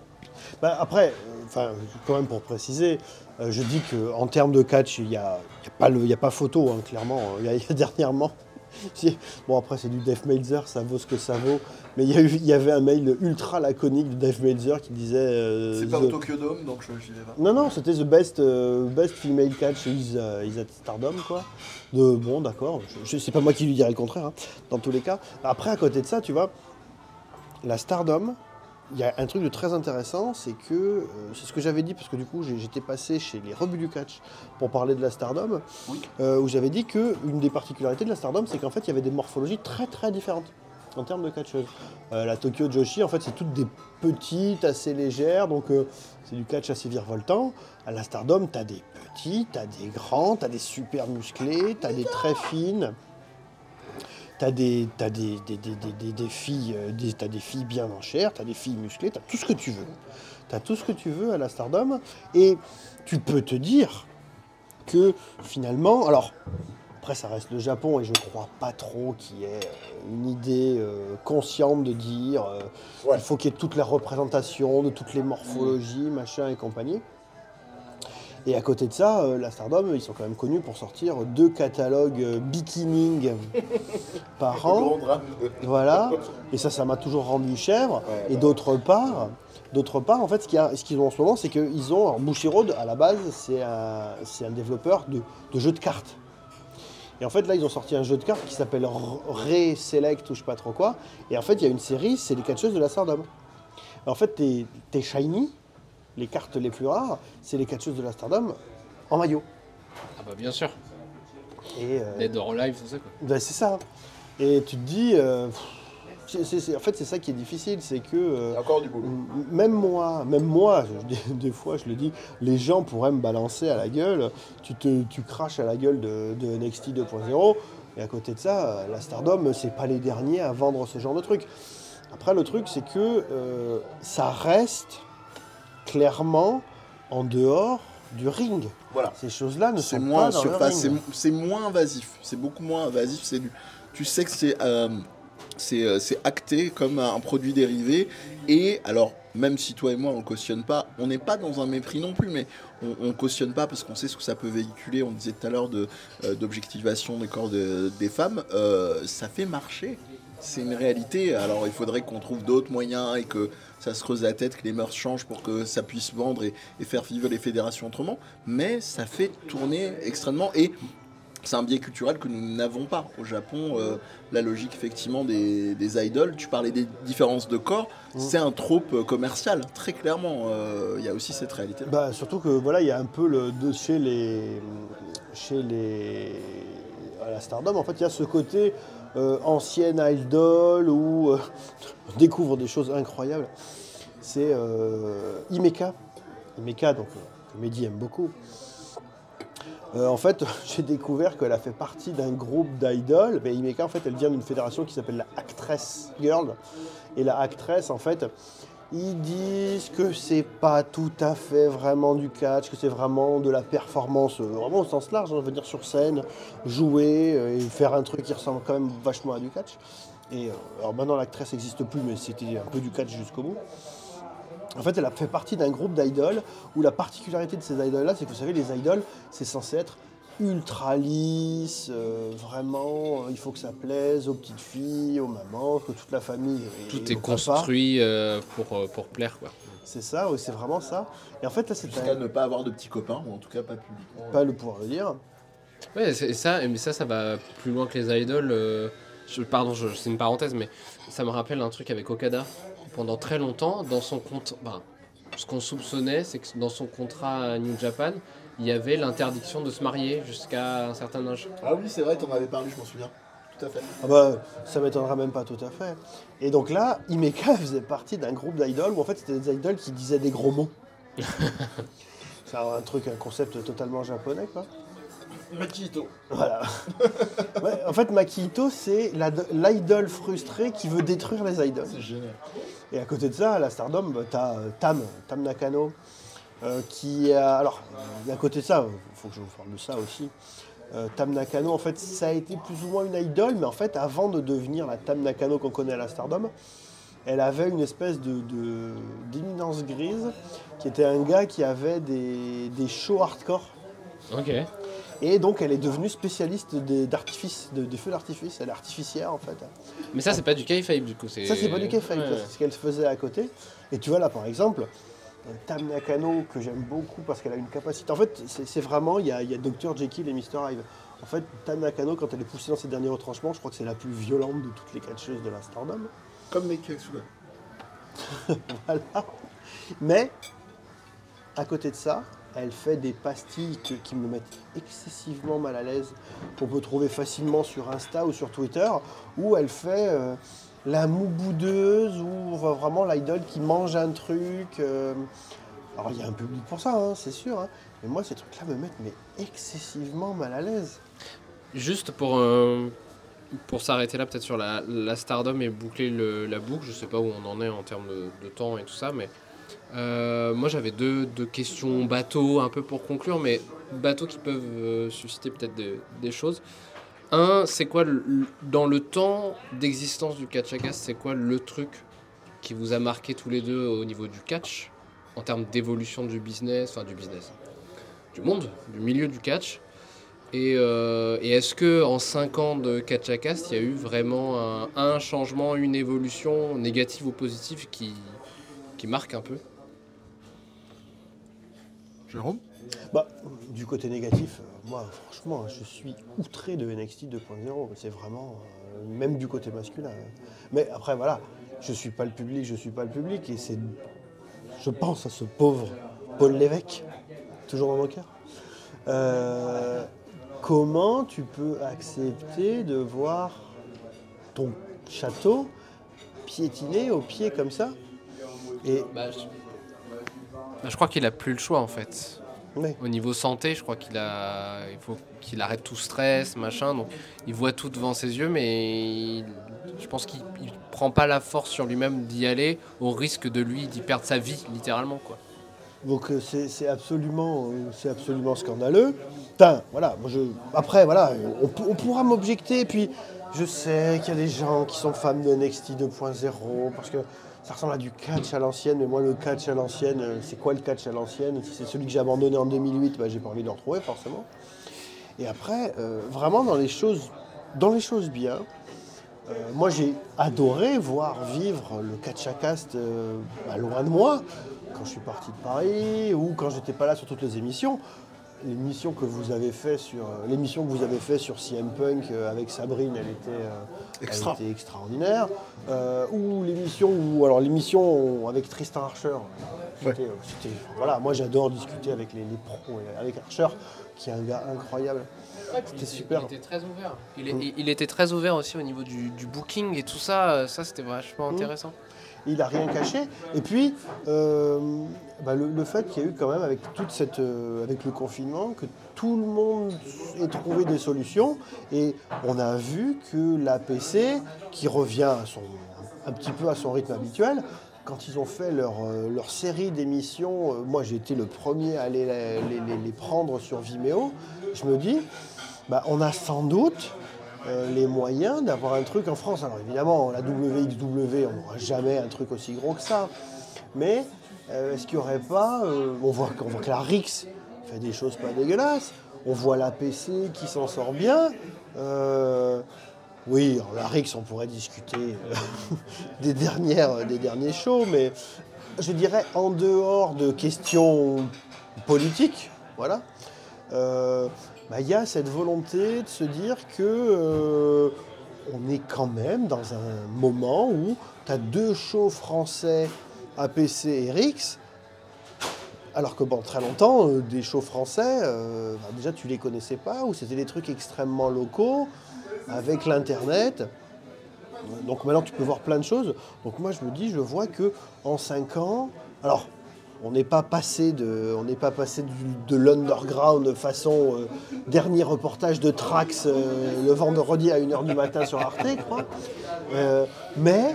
Bah, après, euh, enfin, quand même pour préciser, euh, je dis qu'en termes de catch, il n'y a, y a, pas le- il y a pas photo, hein, clairement. Il y a, il y a dernièrement. Bon, après, c'est du Dave Meltzer, ça vaut ce que ça vaut. Mais il y, a eu- il y avait un mail ultra laconique de Dave Meltzer qui disait. euh, The- Tokyo Dome, donc je n'y vais pas. Non, non, c'était The Best, euh, best Female Catch is, euh, is at Stardom, quoi. De, bon, d'accord, c'est pas moi qui lui dirais le contraire, hein, dans tous les cas. Après, à côté de ça, tu vois, la Stardom, il y a un truc de très intéressant, c'est que, euh, c'est ce que j'avais dit, parce que du coup, j'étais passé chez les rebuts du catch pour parler de la Stardom, euh, où j'avais dit que une des particularités de la Stardom, c'est qu'en fait, il y avait des morphologies très très différentes en termes de catcheuse. Euh, la Tokyo Joshi, en fait, c'est toutes des petites, assez légères, donc euh, c'est du catch assez virevoltant. À la Stardom, t'as des petits, t'as des grands, t'as des super musclés, t'as des très fines. T'as des, t'as des, des, des, des, des- des filles, euh, des filles bien en chair, t'as des filles musclées, t'as tout ce que tu veux. T'as tout ce que tu veux à la Stardom. Et tu peux te dire que finalement, alors après ça reste le Japon et je crois pas trop qu'il y ait euh, une idée euh, consciente de dire euh, Ouais. il faut qu'il y ait toute la représentation de toutes les morphologies, machin et compagnie. Et à côté de ça, euh, la Stardom, ils sont quand même connus pour sortir deux catalogues euh, bikining par an. Voilà. Et ça, ça m'a toujours rendu chèvre. Ouais, Et bah. d'autre part, d'autre part, en fait, ce qu'ils ont en ce moment, c'est qu'ils ont. Alors, Bushiroad, à la base, c'est un, développeur de, de jeux de cartes. Et en fait, là, ils ont sorti un jeu de cartes qui s'appelle R- Ray Select ou je sais pas trop quoi. Et en fait, il y a une série, c'est les catcheuses de la Stardom. En fait, tes, tes shiny, les cartes les plus rares, c'est les catcheuses de la Stardom en maillot. Ah bah bien sûr. Et, euh, Dead or Alive, tout ça quoi. ben, c'est ça. Et tu te dis, euh, c'est- c'est- c'est- en fait, c'est ça qui est difficile, c'est que euh, Il y a encore du boulot. m- même moi, même moi, je dis- des fois, je le dis, les gens pourraient me balancer à la gueule. Tu te, tu craches à la gueule de, de NXT 2.0. Et à côté de ça, euh, la Stardom, c'est pas les derniers à vendre ce genre de truc. Après, le truc, c'est que euh, ça reste clairement en dehors du ring. Voilà. Ces choses-là ne sont moins pas dans le surface, c'est ring. c'est moins invasif. C'est beaucoup moins invasif. C'est du- tu sais que c'est euh, c'est euh, c'est acté comme un produit dérivé. Et alors, même si toi et moi on le cautionne pas, on n'est pas dans un mépris non plus, mais on, on cautionne pas parce qu'on sait ce que ça peut véhiculer. On disait tout à l'heure de euh, d'objectivation des corps de- des femmes. Euh, ça fait marcher. C'est une réalité. Alors, il faudrait qu'on trouve d'autres moyens et que ça se creuse la tête, que les mœurs changent pour que ça puisse vendre et, et faire vivre les fédérations autrement. Mais ça fait tourner extrêmement. Et c'est un biais culturel que nous n'avons pas. Au Japon, euh, la logique effectivement des, des idoles, tu parlais des différences de corps, c'est un trope euh, commercial, très clairement. Euh, Il y a aussi cette réalité. Bah, surtout que voilà, il y a un peu le de chez les chez les à la Stardom, en fait, il y a ce côté euh, ancienne idol euh, on découvre des choses incroyables. C'est euh, Imeka. Imeka, donc euh, que Mehdi aime beaucoup. Euh, en fait, j'ai découvert qu'elle a fait partie d'un groupe d'idoles. Mais Imeka, en fait, elle vient d'une fédération qui s'appelle la Actress Girl. Et la Actress, en fait, ils disent que c'est pas tout à fait vraiment du catch, que c'est vraiment de la performance, euh, vraiment au sens large, hein, on veut dire sur scène, jouer euh, et faire un truc qui ressemble quand même vachement à du catch. Et euh, alors maintenant l'actrice n'existe plus, mais c'était un peu du catch jusqu'au bout. En fait, elle a fait partie d'un groupe d'idoles où la particularité de ces idoles-là, c'est que vous savez, les idoles, c'est censé être ultra lisse, euh, vraiment, euh, il faut que ça plaise aux petites filles, aux mamans, que toute la famille. et Tout est construit euh, pour, pour plaire quoi. C'est ça, oui, c'est vraiment ça. Et en fait, là, c'est Jusqu'à un- ne pas avoir de petits copains, ou en tout cas pas publiquement. pas le pouvoir le dire. Ouais, c'est ça, mais ça, ça va plus loin que les idoles. euh, je- pardon, je- c'est une parenthèse, mais ça me rappelle un truc avec Okada. Pendant très longtemps, dans son compte, ben, ce qu'on soupçonnait, c'est que dans son contrat à New Japan, il y avait l'interdiction de se marier jusqu'à un certain âge. Ah oui, c'est vrai, t'en avais parlé, je m'en souviens. Tout à fait. Ah bah, ça m'étonnera même pas tout à fait. Et donc là, Imeka faisait partie d'un groupe d'idoles où en fait c'était des idoles qui disaient des gros mots. c'est un truc, un concept totalement japonais quoi. Makito. Voilà. Ouais, en fait, Makito, c'est l'idole frustrée qui veut détruire les idoles. C'est génial. Et à côté de ça, à la Stardom, bah, t'as euh, Tam, Tam Nakano, euh, qui a. Alors, à côté de ça, il faut que je vous parle de ça aussi. Euh, Tam Nakano, en fait, ça a été plus ou moins une idole, mais en fait, avant de devenir la Tam Nakano qu'on connaît à la Stardom, elle avait une espèce de de- d'éminence grise, qui était un gars qui avait des, des shows hardcore. Ok. Et donc, elle est devenue spécialiste des, d'artifice, de- des feux d'artifice. Elle est artificière, en fait. Mais ça, c'est pas du kayfabe du coup. Ça, c'est pas du kayfabe, Ouais. c'est ce qu'elle faisait à côté. Et tu vois, là, par exemple, Tam Nakano, que j'aime beaucoup parce qu'elle a une capacité. En fait, c'est vraiment, il y a, il y a Dr. Jekyll et Mr. Hyde. En fait, Tam Nakano, quand elle est poussée dans ses derniers retranchements, je crois que c'est la plus violente de toutes les catcheuses de la Stardom. Comme Atsuga. Voilà. Mais, à côté de ça, elle fait des pastilles que- qui me mettent excessivement mal à l'aise, qu'on peut trouver facilement sur Insta ou sur Twitter, où elle fait euh, la moue boudeuse ou vraiment l'idole qui mange un truc. euh. Alors, il y a un public pour ça, hein, c'est sûr. hein. Mais moi, ces trucs-là me mettent mais excessivement mal à l'aise. Juste pour, euh, pour s'arrêter là, peut-être sur la, Stardom et boucler le- la boucle, je sais pas où on en est en termes de, temps et tout ça, mais euh, moi j'avais deux, questions bateau un peu pour conclure, mais bateaux qui peuvent susciter peut-être des choses. Un, c'est quoi, dans le temps d'existence du catch à gas, c'est quoi le truc qui vous a marqué tous les deux au niveau du catch, en termes d'évolution du business, enfin du business, du monde, du milieu du catch? Et, euh, est-ce que en 5 ans de catch à cast, il y a eu vraiment un, un changement, une évolution négative ou positive qui, qui marque un peu? Jérôme? Bah, du côté négatif, euh, moi, franchement, je suis outré de NXT 2.0. C'est vraiment, euh, même du côté masculin. hein. Mais après, voilà, je suis pas le public, je suis pas le public. Et c'est, je pense à ce pauvre Paul Lévesque, toujours dans mon cœur. Euh, comment tu peux accepter de voir ton château piétiner au pied comme ça? Et Bah, je... bah, je crois qu'il a plus le choix en fait. Au niveau santé, je crois qu'il a, il faut qu'il arrête tout stress, machin. Donc, il voit tout devant ses yeux, mais il- je pense qu'il il prend pas la force sur lui-même d'y aller, au risque de lui d'y perdre sa vie, littéralement, quoi. Donc euh, c'est absolument, euh, c'est absolument scandaleux. Putain, voilà, moi je... Après, voilà, on, on pourra m'objecter, puis je sais qu'il y a des gens qui sont fans de NXT 2.0, parce que ça ressemble à du catch à l'ancienne, mais moi le catch à l'ancienne, euh, c'est quoi le catch à l'ancienne? Si c'est celui que j'ai abandonné en 2008, bah, j'ai pas envie de le retrouver forcément. Et après, euh, vraiment dans les choses, dans les choses bien, euh, moi j'ai adoré voir vivre le catch à cast bah, loin de moi, quand je suis parti de Paris ou quand j'étais pas là sur toutes les émissions. L'émission que vous avez fait sur euh, l'émission que vous avez fait sur CM Punk euh, avec Sabrine, elle était, euh, elle Extra. était extraordinaire. Euh, ou l'émission où alors l'émission avec Tristan Archer. C'était, euh, c'était- voilà, moi j'adore discuter avec les, les pros et avec Archer, qui est un gars incroyable. C'était super. Il était très ouvert. Il, est- il- il était très ouvert aussi au niveau du, du booking et tout ça. Ça, c'était vachement intéressant. Il n'a rien caché. Et puis, euh, bah, le, fait qu'il y a eu quand même, avec, toute cette, euh, avec le confinement, que tout le monde ait trouvé des solutions. Et on a vu que l'APC, qui revient à son, un petit peu à son rythme habituel, quand ils ont fait leur, euh, leur série d'émissions, moi j'ai été le premier à aller les prendre sur Vimeo, je me dis, bah, on a sans doute euh, les moyens d'avoir un truc en France. Alors évidemment, la WXW, on n'aura jamais un truc aussi gros que ça. Mais euh, est-ce qu'il n'y aurait pas... euh, on, voit, voit que la Rix fait des choses pas dégueulasses. On voit la PC qui s'en sort bien. Oui, la Rix, on pourrait discuter des, dernières, des derniers shows, mais je dirais en dehors de questions politiques, voilà, bah, il y a cette volonté de se dire que euh, on est quand même dans un moment où tu as deux shows français, APC et Rix, alors que pendant très longtemps, euh, des shows français, euh, bah, déjà tu les connaissais pas, ou c'était des trucs extrêmement locaux, avec l'internet. Donc maintenant tu peux voir plein de choses. Donc moi je me dis, je vois que en 5 ans, alors on n'est pas passé de, on n'est pas passé du- de l'underground façon euh, dernier reportage de Trax euh, le vendredi à 1h du matin sur Arte, je crois. Euh, mais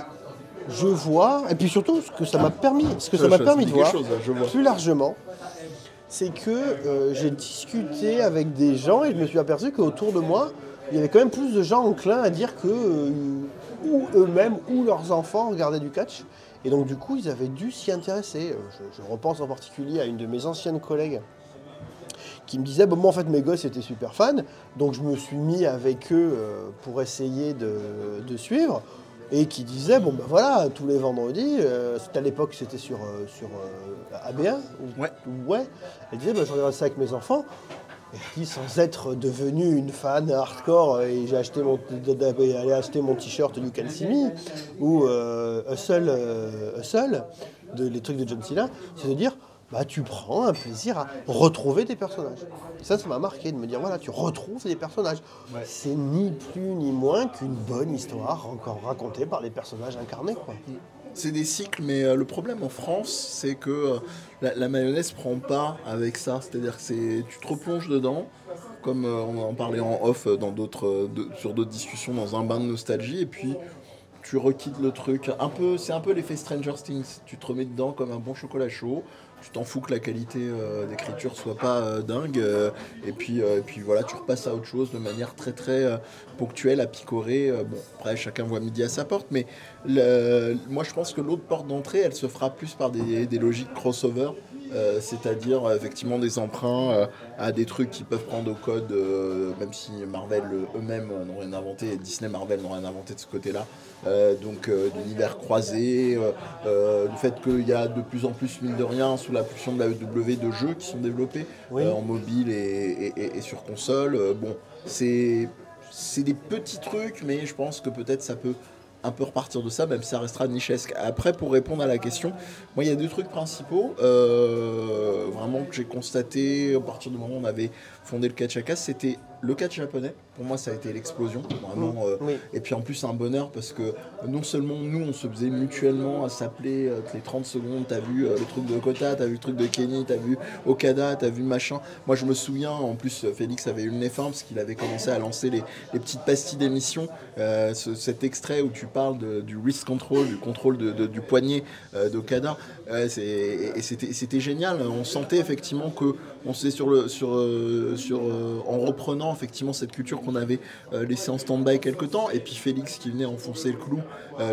je vois, et puis surtout ce que ça m'a permis, ce que ça m'a permis de voir chose, là, je vois. plus largement, c'est que euh, j'ai discuté avec des gens et je me suis aperçu qu'autour de moi, il y avait quand même plus de gens enclins à dire que ou eux-mêmes ou leurs enfants regardaient du catch. Et donc du coup, ils avaient dû s'y intéresser. Euh, Je, je repense en particulier à une de mes anciennes collègues qui me disait, bon, moi en fait mes gosses étaient super fans, donc je me suis mis avec eux euh, pour essayer de, de suivre, et qui disait, bon ben voilà, tous les vendredis, euh, à l'époque c'était sur, euh, sur euh, AB1, ou, Ouais. ou ouais, elle disait, ben, je regarde ça avec mes enfants, dit, sans être devenue une fan hardcore, euh, et j'ai acheté mon, allé acheter mon t-shirt You Can See Me, ou euh, Hustle, euh, Hustle, de, les trucs de John Cena, c'est de dire, bah, tu prends un plaisir à retrouver des personnages. Ça, ça m'a marqué de me dire, voilà, tu retrouves des personnages. C'est ni plus ni moins qu'une bonne histoire encore racontée par les personnages incarnés. Quoi. C'est des cycles, mais euh, le problème en France, c'est que euh, la, la mayonnaise prend pas avec ça. C'est-à-dire que c'est, tu te replonges dedans, comme euh, on en parlait en off dans d'autres, sur d'autres discussions, dans un bain de nostalgie, et puis tu requittes le truc. Un peu, c'est un peu l'effet Stranger Things. Tu te remets dedans comme un bon chocolat chaud. Tu t'en fous que la qualité euh, d'écriture soit pas euh, dingue, euh, et puis voilà, tu repasses à autre chose de manière très très ponctuelle, à picorer. bon, après chacun voit midi à sa porte, mais moi je pense que l'autre porte d'entrée, elle se fera plus par des logiques crossover Euh, c'est-à-dire euh, effectivement des emprunts euh, à des trucs qui peuvent prendre au code, euh, même si Marvel eux-mêmes n'ont rien inventé, et Disney Marvel n'ont rien inventé de ce côté-là. Donc d'univers croisés, euh, le fait qu'il y a de plus en plus, mine de rien, sous la pulsion de la EW, de jeux qui sont développés Oui. en mobile et, et- et- et sur console. Bon, c'est c'est des petits trucs, mais je pense que peut-être ça peut un peu repartir de ça, même si ça restera nichesque. Après, pour répondre à la question, moi, il y a deux trucs principaux, euh, vraiment que j'ai constaté à partir du moment où on avait fondé le catch à casse, c'était le catch japonais. Pour moi, ça a été l'explosion, vraiment. euh, Oui. et puis en plus, un bonheur parce que non seulement nous, on se faisait mutuellement à s'appeler euh, toutes les 30 secondes. T'as vu euh, le truc de Kota, t'as vu le truc de Kenny, t'as vu Okada, t'as vu machin. Moi, je me souviens, en plus, euh, Félix avait eu le nez fin parce qu'il avait commencé à lancer les, les petites pastilles d'émission. Euh, ce- cet extrait où tu parles de- du wrist control, du contrôle de- de- du poignet euh, d'Okada, euh, et c'était c'était génial. On sentait effectivement que on s'est sur le sur euh, euh, en reprenant effectivement cette culture qu'on avait euh, laissée en stand-by quelque temps. Et puis Félix qui venait enfoncer le clou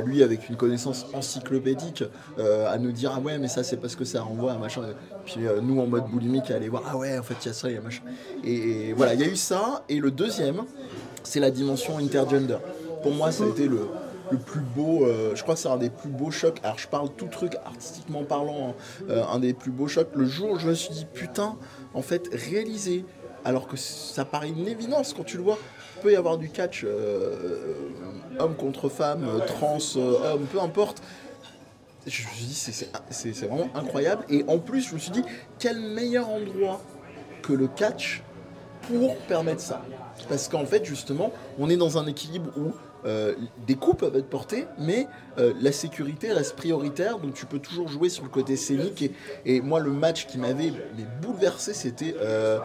lui avec une connaissance encyclopédique à nous dire ah ouais mais ça c'est parce que ça renvoie à machin. Puis nous en mode boulimique à aller voir ah ouais en fait il y a ça il y a machin. Et, voilà il y a eu ça. Et le deuxième c'est la dimension intergender. Pour moi ça a été le plus beau, je crois que c'est un des plus beaux chocs. Alors je parle tout truc artistiquement parlant, hein, un des plus beaux chocs. Le jour où je me suis dit putain, en fait réaliser, alors que ça paraît une évidence quand tu le vois, peut y avoir du catch euh, homme contre femme, euh, trans, euh, homme, peu importe. Je me suis dit c'est vraiment incroyable. Et en plus je me suis dit quel meilleur endroit que le catch pour permettre ça. Parce qu'en fait, justement, on est dans un équilibre où euh, des coups peuvent être portés, mais euh, la sécurité reste prioritaire, donc tu peux toujours jouer sur le côté scénique. Et, moi, le match qui m'avait bouleversé, c'était euh,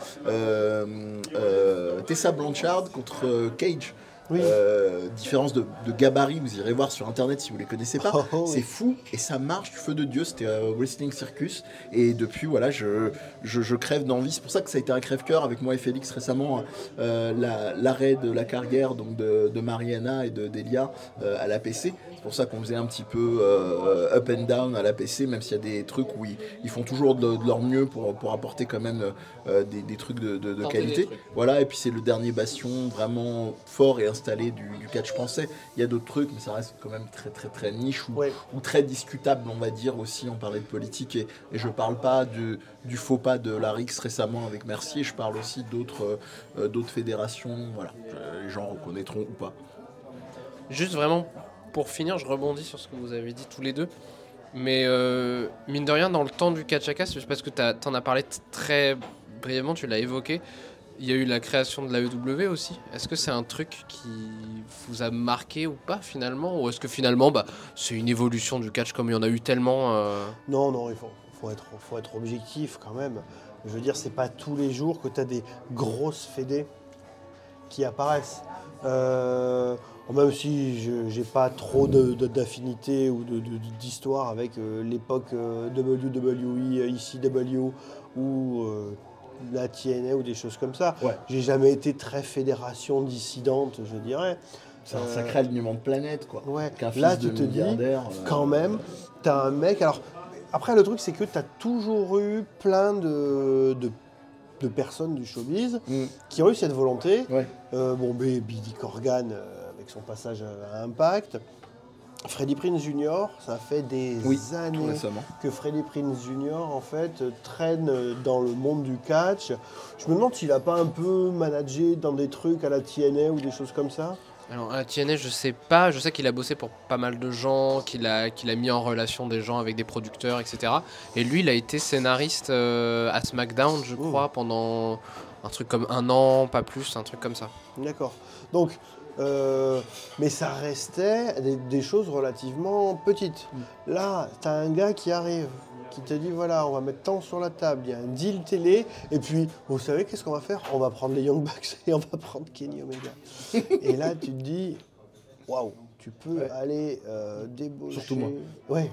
Tessa Blanchard contre Cage. Oui. Euh, différence de, de gabarit, vous irez voir sur internet si vous les connaissez pas. Oh, oh, oui. c'est fou et ça marche du feu de Dieu. C'était euh, Wrestling Circus et depuis voilà, je, je, je crève d'envie. C'est pour ça que ça a été un crève-cœur avec moi et Félix récemment. euh, la- L'arrêt de la carrière donc de, de Mariana et de Delia euh, à la PC. C'est pour ça qu'on faisait un petit peu euh, up and down à la PC, même s'il y a des trucs où ils, ils font toujours de, de leur mieux pour, pour apporter quand même euh, des, des trucs de, qualité. trucs. Voilà, et puis c'est le dernier bastion vraiment fort et installé du, du catch français. Il y a d'autres trucs, mais ça reste quand même très très très niche ou, Ouais. ou très discutable, on va dire aussi. On parlait de politique et, et je parle pas du, du faux pas de Larix récemment avec Mercier, je parle aussi d'autres euh, euh, d'autres fédérations. Voilà, les gens reconnaîtront ou pas. Juste vraiment, pour finir, je rebondis sur ce que vous avez dit tous les deux. Mais euh, mine de rien, dans le temps du Kachaka, c'est parce que t'as- t'en as parlé très brièvement, tu l'as évoqué. Il y a eu la création de l'AEW aussi. Est-ce que c'est un truc qui vous a marqué ou pas finalement? Ou est-ce que finalement, bah, c'est une évolution du catch comme il y en a eu tellement euh, Non, non, il faut, être, faut être objectif quand même. Je veux dire, c'est pas tous les jours que tu as des grosses fédés qui apparaissent. Euh, même si je j'ai pas trop d'affinité ou d'histoire avec euh, l'époque WWE, ECW ou la TNA ou des choses comme ça. Ouais. J'ai jamais été très fédération dissidente, je dirais. C'est un Euh, sacré alignement de planète, quoi. Ouais. Là, tu te dis, euh, quand même, t'as un mec. Alors, après, le truc, c'est que t'as toujours eu plein de, de, de personnes du showbiz Mm. qui ont eu cette volonté. Ouais. Euh, bon, Billy Corgan, euh, avec son passage à Impact. Freddy Prince Jr., ça fait des Oui, années que Freddy Prince Jr. en fait traîne dans le monde du catch. Je me demande s'il a pas un peu managé dans des trucs à la TNA ou des choses comme ça. Alors à TNA, je sais pas. Je sais qu'il a bossé pour pas mal de gens, qu'il a, qu'il a mis en relation des gens avec des producteurs, etc. Et lui, il a été scénariste euh, à SmackDown, je Oh. crois, pendant un truc comme un an, pas plus, un truc comme ça. D'accord. Donc, euh, mais ça restait des, des choses relativement petites. Là, tu as un gars qui arrive, qui te dit voilà, on va mettre tant sur la table, il y a un deal télé, et puis, vous savez qu'est-ce qu'on va faire? On va prendre les Young Bucks et on va prendre Kenny Omega. et là, tu te dis waouh, tu peux aller euh, débaucher. Surtout moi. Ouais.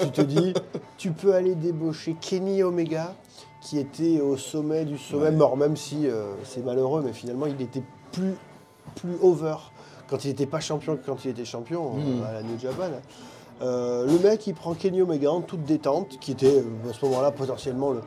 tu te dis, tu peux aller débaucher Kenny Omega, qui était au sommet du sommet, mort, même si euh, c'est malheureux, mais finalement, il était plus, plus over quand il n'était pas champion que quand il était champion euh, Mm. à la New Japan. Euh, le mec, il prend Kenny Omega en toute détente, qui était euh, à ce moment-là potentiellement le,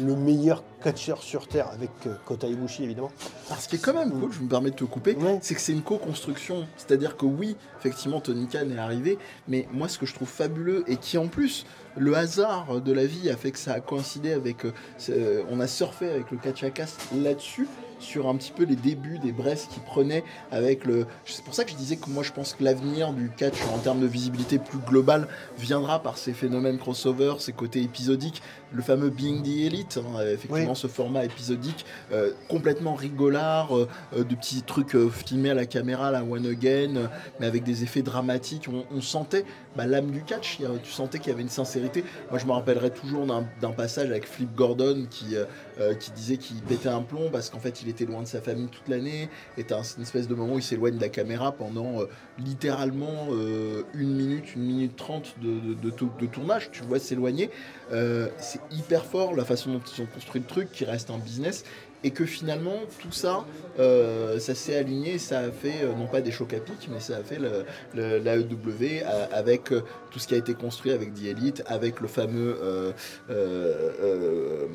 le meilleur catcheur sur Terre, avec euh, Kota Ibushi évidemment. Alors, ce qui est quand même cool, je me permets de te couper, Ouais. c'est que c'est une co-construction. C'est-à-dire que oui, effectivement, Tony Khan est arrivé, mais moi, ce que je trouve fabuleux et qui en plus, le hasard de la vie a fait que ça a coïncidé avec. euh, on a surfé avec le catch à là-dessus sur un petit peu les débuts des Brest qui prenaient avec le. C'est pour ça que je disais que moi je pense que l'avenir du catch en termes de visibilité plus globale viendra par ces phénomènes crossover, ces côtés épisodiques, le fameux Being the Elite, hein, effectivement Oui. ce format épisodique euh, complètement rigolard, euh, euh, de petits trucs euh, filmés à la caméra, la one again, euh, mais avec des effets dramatiques. On, on sentait bah, l'âme du catch, a- tu sentais qu'il y avait une sincérité. Moi je me rappellerai toujours d'un passage avec Flip Gordon qui, euh, euh, qui disait qu'il pétait un plomb parce qu'en fait il était loin de sa famille toute l'année, et t'as un- une espèce de moment où il s'éloigne de la caméra pendant euh, littéralement euh, une minute, une minute trente de, de- de tou- de tournage, tu vois s'éloigner. Euh, c'est hyper fort la façon dont ils ont construit le truc, qui reste un business, et que finalement tout ça, euh, ça s'est aligné, ça a fait euh, non pas des chocs à pic, mais ça a fait le, le- l'AEW avec euh, tout ce qui a été construit avec The Elite, avec le fameux euh, euh, euh,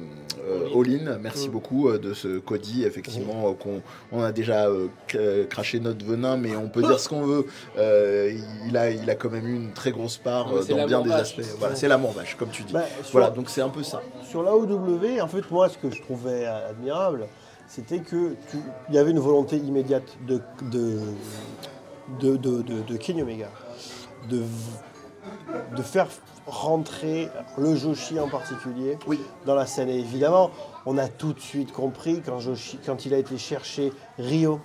euh, All-In. Merci Mm. beaucoup euh, de ce Cody, effectivement, euh, qu'on on a déjà euh, cr- craché notre venin, mais on peut dire ce qu'on veut. Euh, il, a, il a quand même eu une très grosse part euh, dans bien des vache. aspects. Voilà, c'est l'amour vache, comme tu dis. Bah, sur, Voilà, donc c'est un peu ça. sur l'AOW, en fait, moi, ce que je trouvais admirable, c'était que tu- il y avait une volonté immédiate de, de, de, de, de- de Kenny Omega de, de faire rentrer le Joshi en particulier Oui. dans la scène. Et évidemment, on a tout de suite compris quand, Joshi, quand il a été chercher Rio,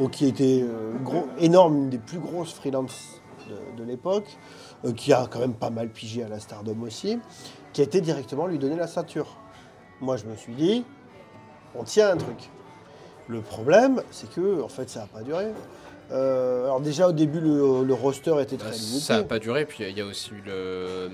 donc qui était euh, gros, énorme, une des plus grosses freelances de, de l'époque, euh, qui a quand même pas mal pigé à la Stardom aussi, qui a été directement lui donner la ceinture. Moi, je me suis dit, on tient un truc. Le problème, c'est que en fait, ça n'a pas duré. Euh, alors déjà au début, le, le roster était très limité. Ça n'a pas duré, puis il y a aussi eu le.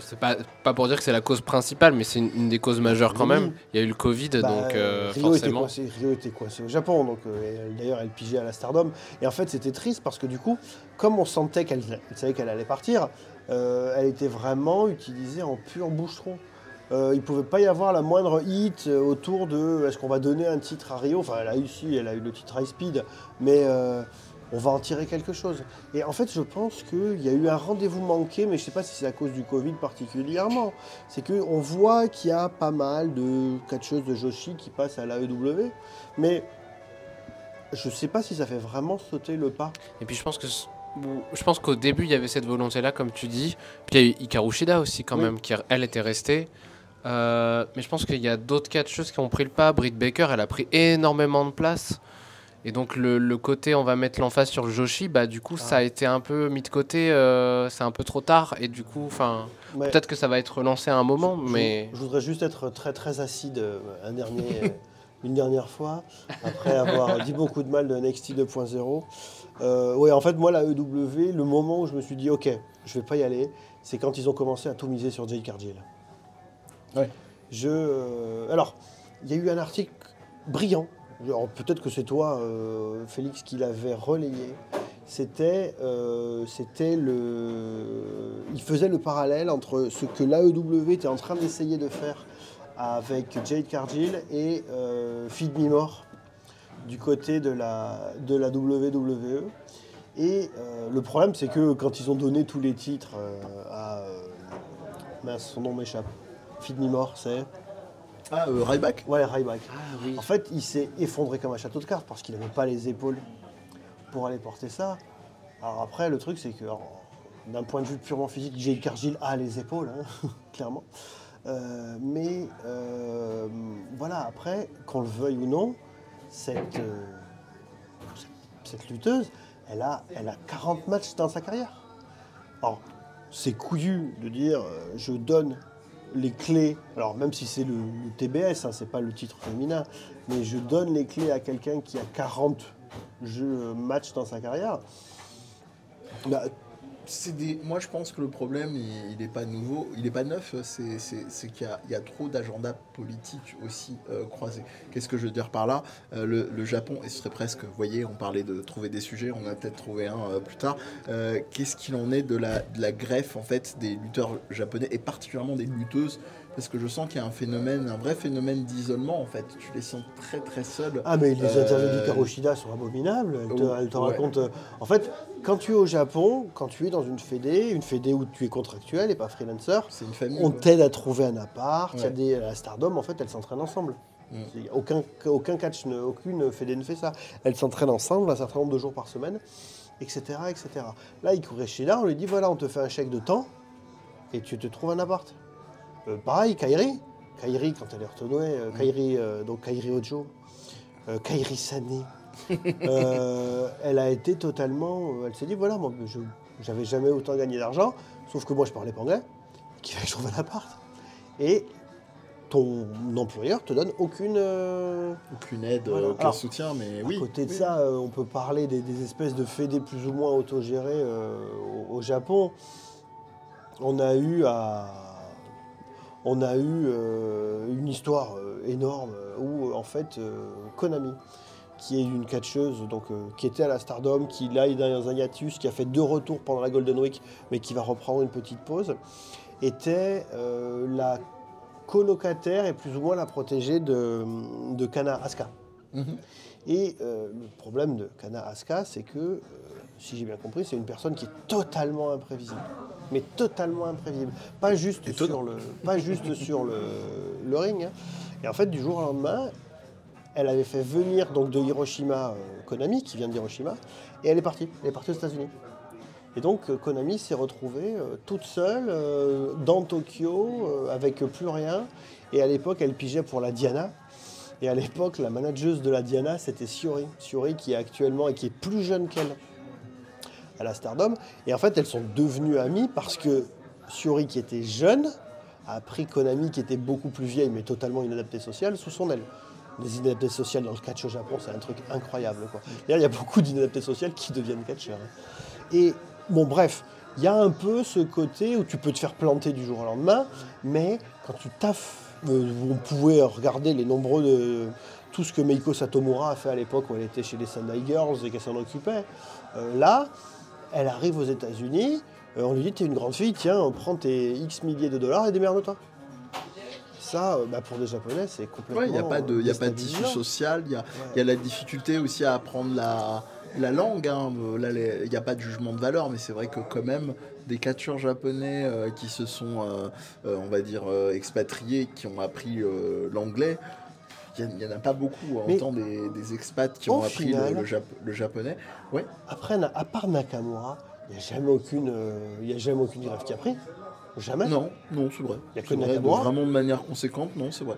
C'est pas, pas pour dire que c'est la cause principale, mais c'est une, une des causes majeures quand Oui. même. Il y a eu le Covid, Bah, donc euh, Rio, était forcément. coincé, Rio était coincé au Japon, donc euh, d'ailleurs elle pigeait à la Stardom. Et en fait c'était triste parce que du coup, comme on sentait qu'elle elle savait qu'elle allait partir, elle était vraiment utilisée en pur boucheron. Euh, il ne pouvait pas y avoir la moindre hit euh, autour de est-ce qu'on va donner un titre à Rio? Enfin, elle a eu si, elle a eu le titre High Speed, mais euh, on va en tirer quelque chose. Et en fait, je pense qu'il y a eu un rendez-vous manqué, mais je ne sais pas si c'est à cause du Covid particulièrement. C'est qu'on voit qu'il y a pas mal de catcheuses de Joshi qui passent à l'AEW, mais je ne sais pas si ça fait vraiment sauter le pas. Et puis je pense que je pense qu'au début il y avait cette volonté là comme tu dis. Puis il y a eu Hikaru Shida aussi quand Oui. même qui elle était restée. Euh, mais je pense qu'il y a d'autres catcheuses qui ont pris le pas. Britt Baker elle a pris énormément de place. Et donc le, le côté on va mettre l'emphase sur le Joshi, bah du coup ça a été un peu mis de côté, euh, c'est un peu trop tard et du coup enfin peut-être que ça va être relancé à un moment je- mais Je voudrais juste être très très acide euh, un dernier, une dernière fois, après avoir dit beaucoup de mal de NXT 2.0. Euh, ouais, en fait, moi, la EW, le moment où je me suis dit, ok, je vais pas y aller, c'est quand ils ont commencé à tout miser sur Jade Cargill. Je, euh, alors, il y a eu un article brillant. Peut-être que c'est toi, euh, Félix, qui l'avait relayé. C'était, euh, c'était le, il faisait le parallèle entre ce que l'AEW était en train d'essayer de faire avec Jade Cargill et Feed Me du côté de la, de WWE. Et le problème, c'est que quand ils ont donné tous les titres à. son nom m'échappe. Me More, c'est. Ah, euh, Ryback? Ouais, Ryback. Ah oui. En fait, il s'est effondré comme un château de cartes parce qu'il n'avait pas les épaules pour aller porter ça. Alors après, le truc, c'est que d'un point de vue purement physique, Jade Cargill a les épaules, hein, clairement. Euh, mais euh, voilà, après, qu'on le veuille ou non, cette, euh, cette, lutteuse, elle a, elle a 40 matchs dans sa carrière. Alors, c'est couillu de dire je donne les clés, alors même si c'est le, TBS, hein, c'est pas le titre féminin, mais je donne les clés à quelqu'un qui a 40 jeux euh, matchs dans sa carrière. Bah, des... Moi, je pense que le problème, il n'est pas nouveau, il n'est pas neuf, c'est, qu'il y a, y a trop d'agendas politiques aussi euh, croisés. Qu'est-ce que je veux dire par là? Euh, le, le Japon, et ce serait presque, vous voyez, on parlait de trouver des sujets, on va peut-être trouver un euh, plus tard. Euh, qu'est-ce qu'il en est de la, de la greffe, en fait, des lutteurs japonais, et particulièrement des lutteuses parce que je sens qu'il y a un phénomène, un vrai phénomène d'isolement en fait. Tu les sens très très seuls. Ah, mais les Euh, interviews d'Hikaru Shida sont abominables. Elle te, Oh, elle te ouais. raconte. euh, En fait, quand tu es au Japon, quand tu es dans une fédé, une fédé où tu es contractuel et pas freelancer, C'est une famille. on t'aide à trouver un appart. Il y a des, la Stardom, en fait, elles s'entraînent ensemble. Mm. Il Aucun, aucun catch, ne- aucune fédé ne fait ça. Elles s'entraînent ensemble un certain nombre de jours par semaine, etc. etc. Là, Hikaru Shida, on lui dit voilà, on te fait un chèque de temps et tu te trouves un appart. Euh, pareil, Kairi. Kairi, quand elle est retournée, euh, Kairi, euh, donc Kairi Ojo, Kairi Sané, elle a été totalement. Elle s'est dit voilà, moi, je j'avais jamais autant gagné d'argent, sauf que moi, je parlais pas anglais, qu'il fallait que je trouve un appart. Et ton employeur te donne aucune. euh, Aucune aide, Voilà. aucun Alors, soutien, mais à oui. côté de oui. ça, euh, on peut parler des, des espèces de fédés plus ou moins autogérés euh, au, au Japon. On a eu à, on a eu euh, une histoire euh, énorme euh, où en fait Konami, qui est une catcheuse donc euh, qui était à la Stardom, qui là est dans un hiatus, qui a fait deux retours pendant la Golden Week, mais qui va reprendre une petite pause, était euh, la colocataire et plus ou moins la protégée de, de Kana Asuka. Mhm. Et euh, le problème de Kana Asuka, c'est que, si j'ai bien compris, c'est une personne qui est totalement imprévisible. Mais totalement imprévisible. Pas juste Étonnant. sur le, pas juste sur le, le ring. hein. Et en fait, du jour au lendemain, elle avait fait venir donc de Hiroshima euh, Konami, qui vient de Hiroshima, et elle est partie. Elle est partie aux États-Unis. Et donc euh, Konami s'est retrouvée euh, toute seule dans Tokyo avec plus rien. Et à l'époque, elle pigeait pour la Diana. Et à l'époque, la manageuse de la Diana, c'était Siori. Siori qui est actuellement et qui est plus jeune qu'elle à la Stardom. Et en fait, elles sont devenues amies parce que Siori, qui était jeune, a pris Konami, qui était beaucoup plus vieille, mais totalement inadaptée sociale, sous son aile. Les inadaptés sociales dans le catch au Japon, c'est un truc incroyable. Il y a beaucoup d'inadaptés sociales qui deviennent catcheurs. hein. Et bon, bref, il y a un peu ce côté où tu peux te faire planter du jour au lendemain, mais quand tu taffes, euh, on pouvait regarder les nombreux de tout ce que Meiko Satomura a fait à l'époque où elle était chez les Sendai Girls et qu'elle s'en occupait. Euh, là, elle arrive aux États-Unis, euh, on lui dit T'es une grande fille, tiens, on prend tes X milliers de dollars et démerde-toi. Ça, euh, bah, pour des Japonais, c'est complètement. Ouais, il n'y a pas de, y a pas de tissu social, il y a, y a la difficulté aussi à apprendre la, la langue. hein. Euh, il n'y a pas de jugement de valeur, mais c'est vrai que quand même, des catcheurs japonais euh, qui se sont, on va dire, expatriés, qui ont appris l'anglais, il n'y en a pas beaucoup. hein. Mais Autant des, des expats qui ont appris le- final- le, Jap- le japonais. Ouais, Après, à part Nakamura, il n'y a jamais aucune, euh, il y a jamais aucune grève qui a pris. Jamais. non, non, c'est vrai. Y a que de- Nakamura Vraiment de manière conséquente, non, c'est vrai.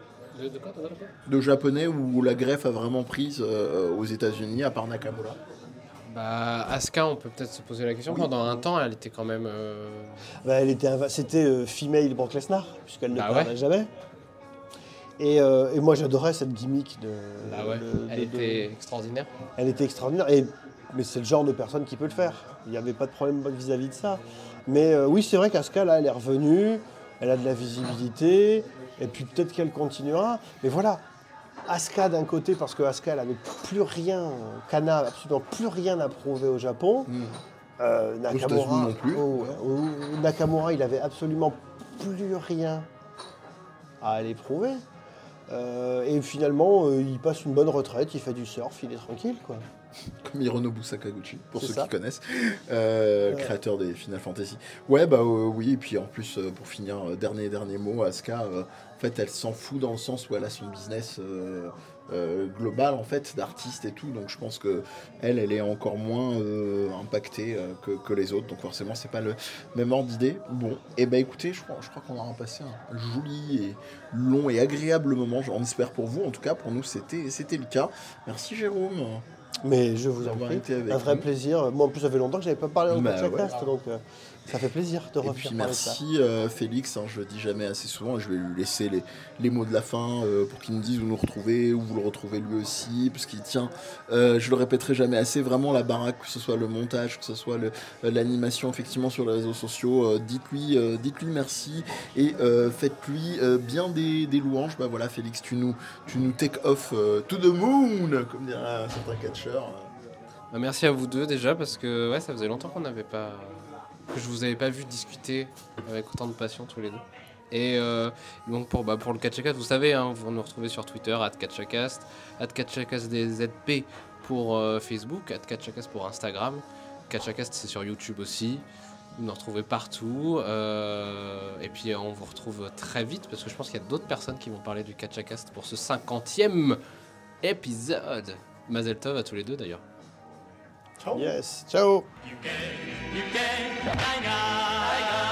De japonais où la greffe a vraiment prise euh, aux États-Unis, à part Nakamura. Bah, Asuka, on peut peut-être se poser la question. Pendant un temps, elle était quand même. euh, Bah, elle était C'était euh, female Brock Lesnar, puisqu'elle ne Bah parlait ouais. jamais. Et, euh, et moi, j'adorais cette gimmick de. Bah ouais, de- elle de- de- était extraordinaire. elle était extraordinaire. Et, mais c'est le genre de personne qui peut le faire. Il n'y avait pas de problème vis-à-vis de ça. Mais euh, oui, c'est vrai qu'Asuka, là, elle est revenue. Elle a de la visibilité. Et puis peut-être qu'elle continuera. Mais voilà. Asuka d'un côté, parce que Asuka, elle n'avait plus rien, Kana, absolument plus rien à prouver au Japon. Euh, États-Unis Nakamura, non plus. oh, oh, Nakamura, il avait absolument plus rien à aller prouver. Euh, et finalement, euh, il passe une bonne retraite, il fait du surf, il est tranquille, quoi. Comme Hironobu Sakaguchi, pour ceux ça. qui connaissent, euh, Ouais. créateur des Final Fantasy. Ouais, bah oui, et puis en plus, pour finir, dernier, dernier mot, Asuka, en fait, elle s'en fout dans le sens où elle a son business euh, euh, global, en fait, d'artiste et tout, donc je pense que elle, elle est encore moins euh, impactée euh, que, que les autres, donc forcément, c'est pas le même ordre d'idée. Bon, et bah écoutez, je crois, je crois qu'on aura passé un joli et long et agréable moment, j'en espère pour vous, en tout cas, pour nous, c'était c'était le cas. Merci Jérôme. Mais je vous en prie, un vrai nous. plaisir. Moi, en plus, ça fait longtemps que j'avais pas parlé dans le Bah podcast, ouais. donc euh, Ça fait plaisir de Et refaire puis merci euh, Félix, hein, je le dis jamais assez souvent, et je vais lui laisser les, les mots de la fin euh, pour qu'il nous dise où nous retrouver, où vous le retrouvez lui aussi, parce qu'il tient, euh, je le répéterai jamais assez, vraiment la baraque, que ce soit le montage, que ce soit euh, l'animation effectivement sur les réseaux sociaux, euh, dites-lui euh, dites-lui merci et euh, faites-lui euh, bien des, des louanges. Bah voilà Félix, tu nous, tu nous take off euh, to the moon, comme dirait un certain catcheur. Bah, merci à vous deux déjà parce que ouais, ça faisait longtemps qu'on n'avait pas que je vous avais pas vu discuter avec autant de passion tous les deux. Et euh, donc pour, bah, pour le Catchacast, vous savez, hein, vous nous retrouvez sur Twitter, at Catchacast, at CatchacastDZP pour euh, Facebook, at Catchacast pour Instagram. Catchacast c'est sur YouTube aussi. Vous nous retrouvez partout. euh, et puis on vous retrouve très vite parce que je pense qu'il y a d'autres personnes qui vont parler du Catchacast pour ce 50e épisode. Mazel Tov à tous les deux d'ailleurs. Yes, ciao. You can, you can, hang on, hang on.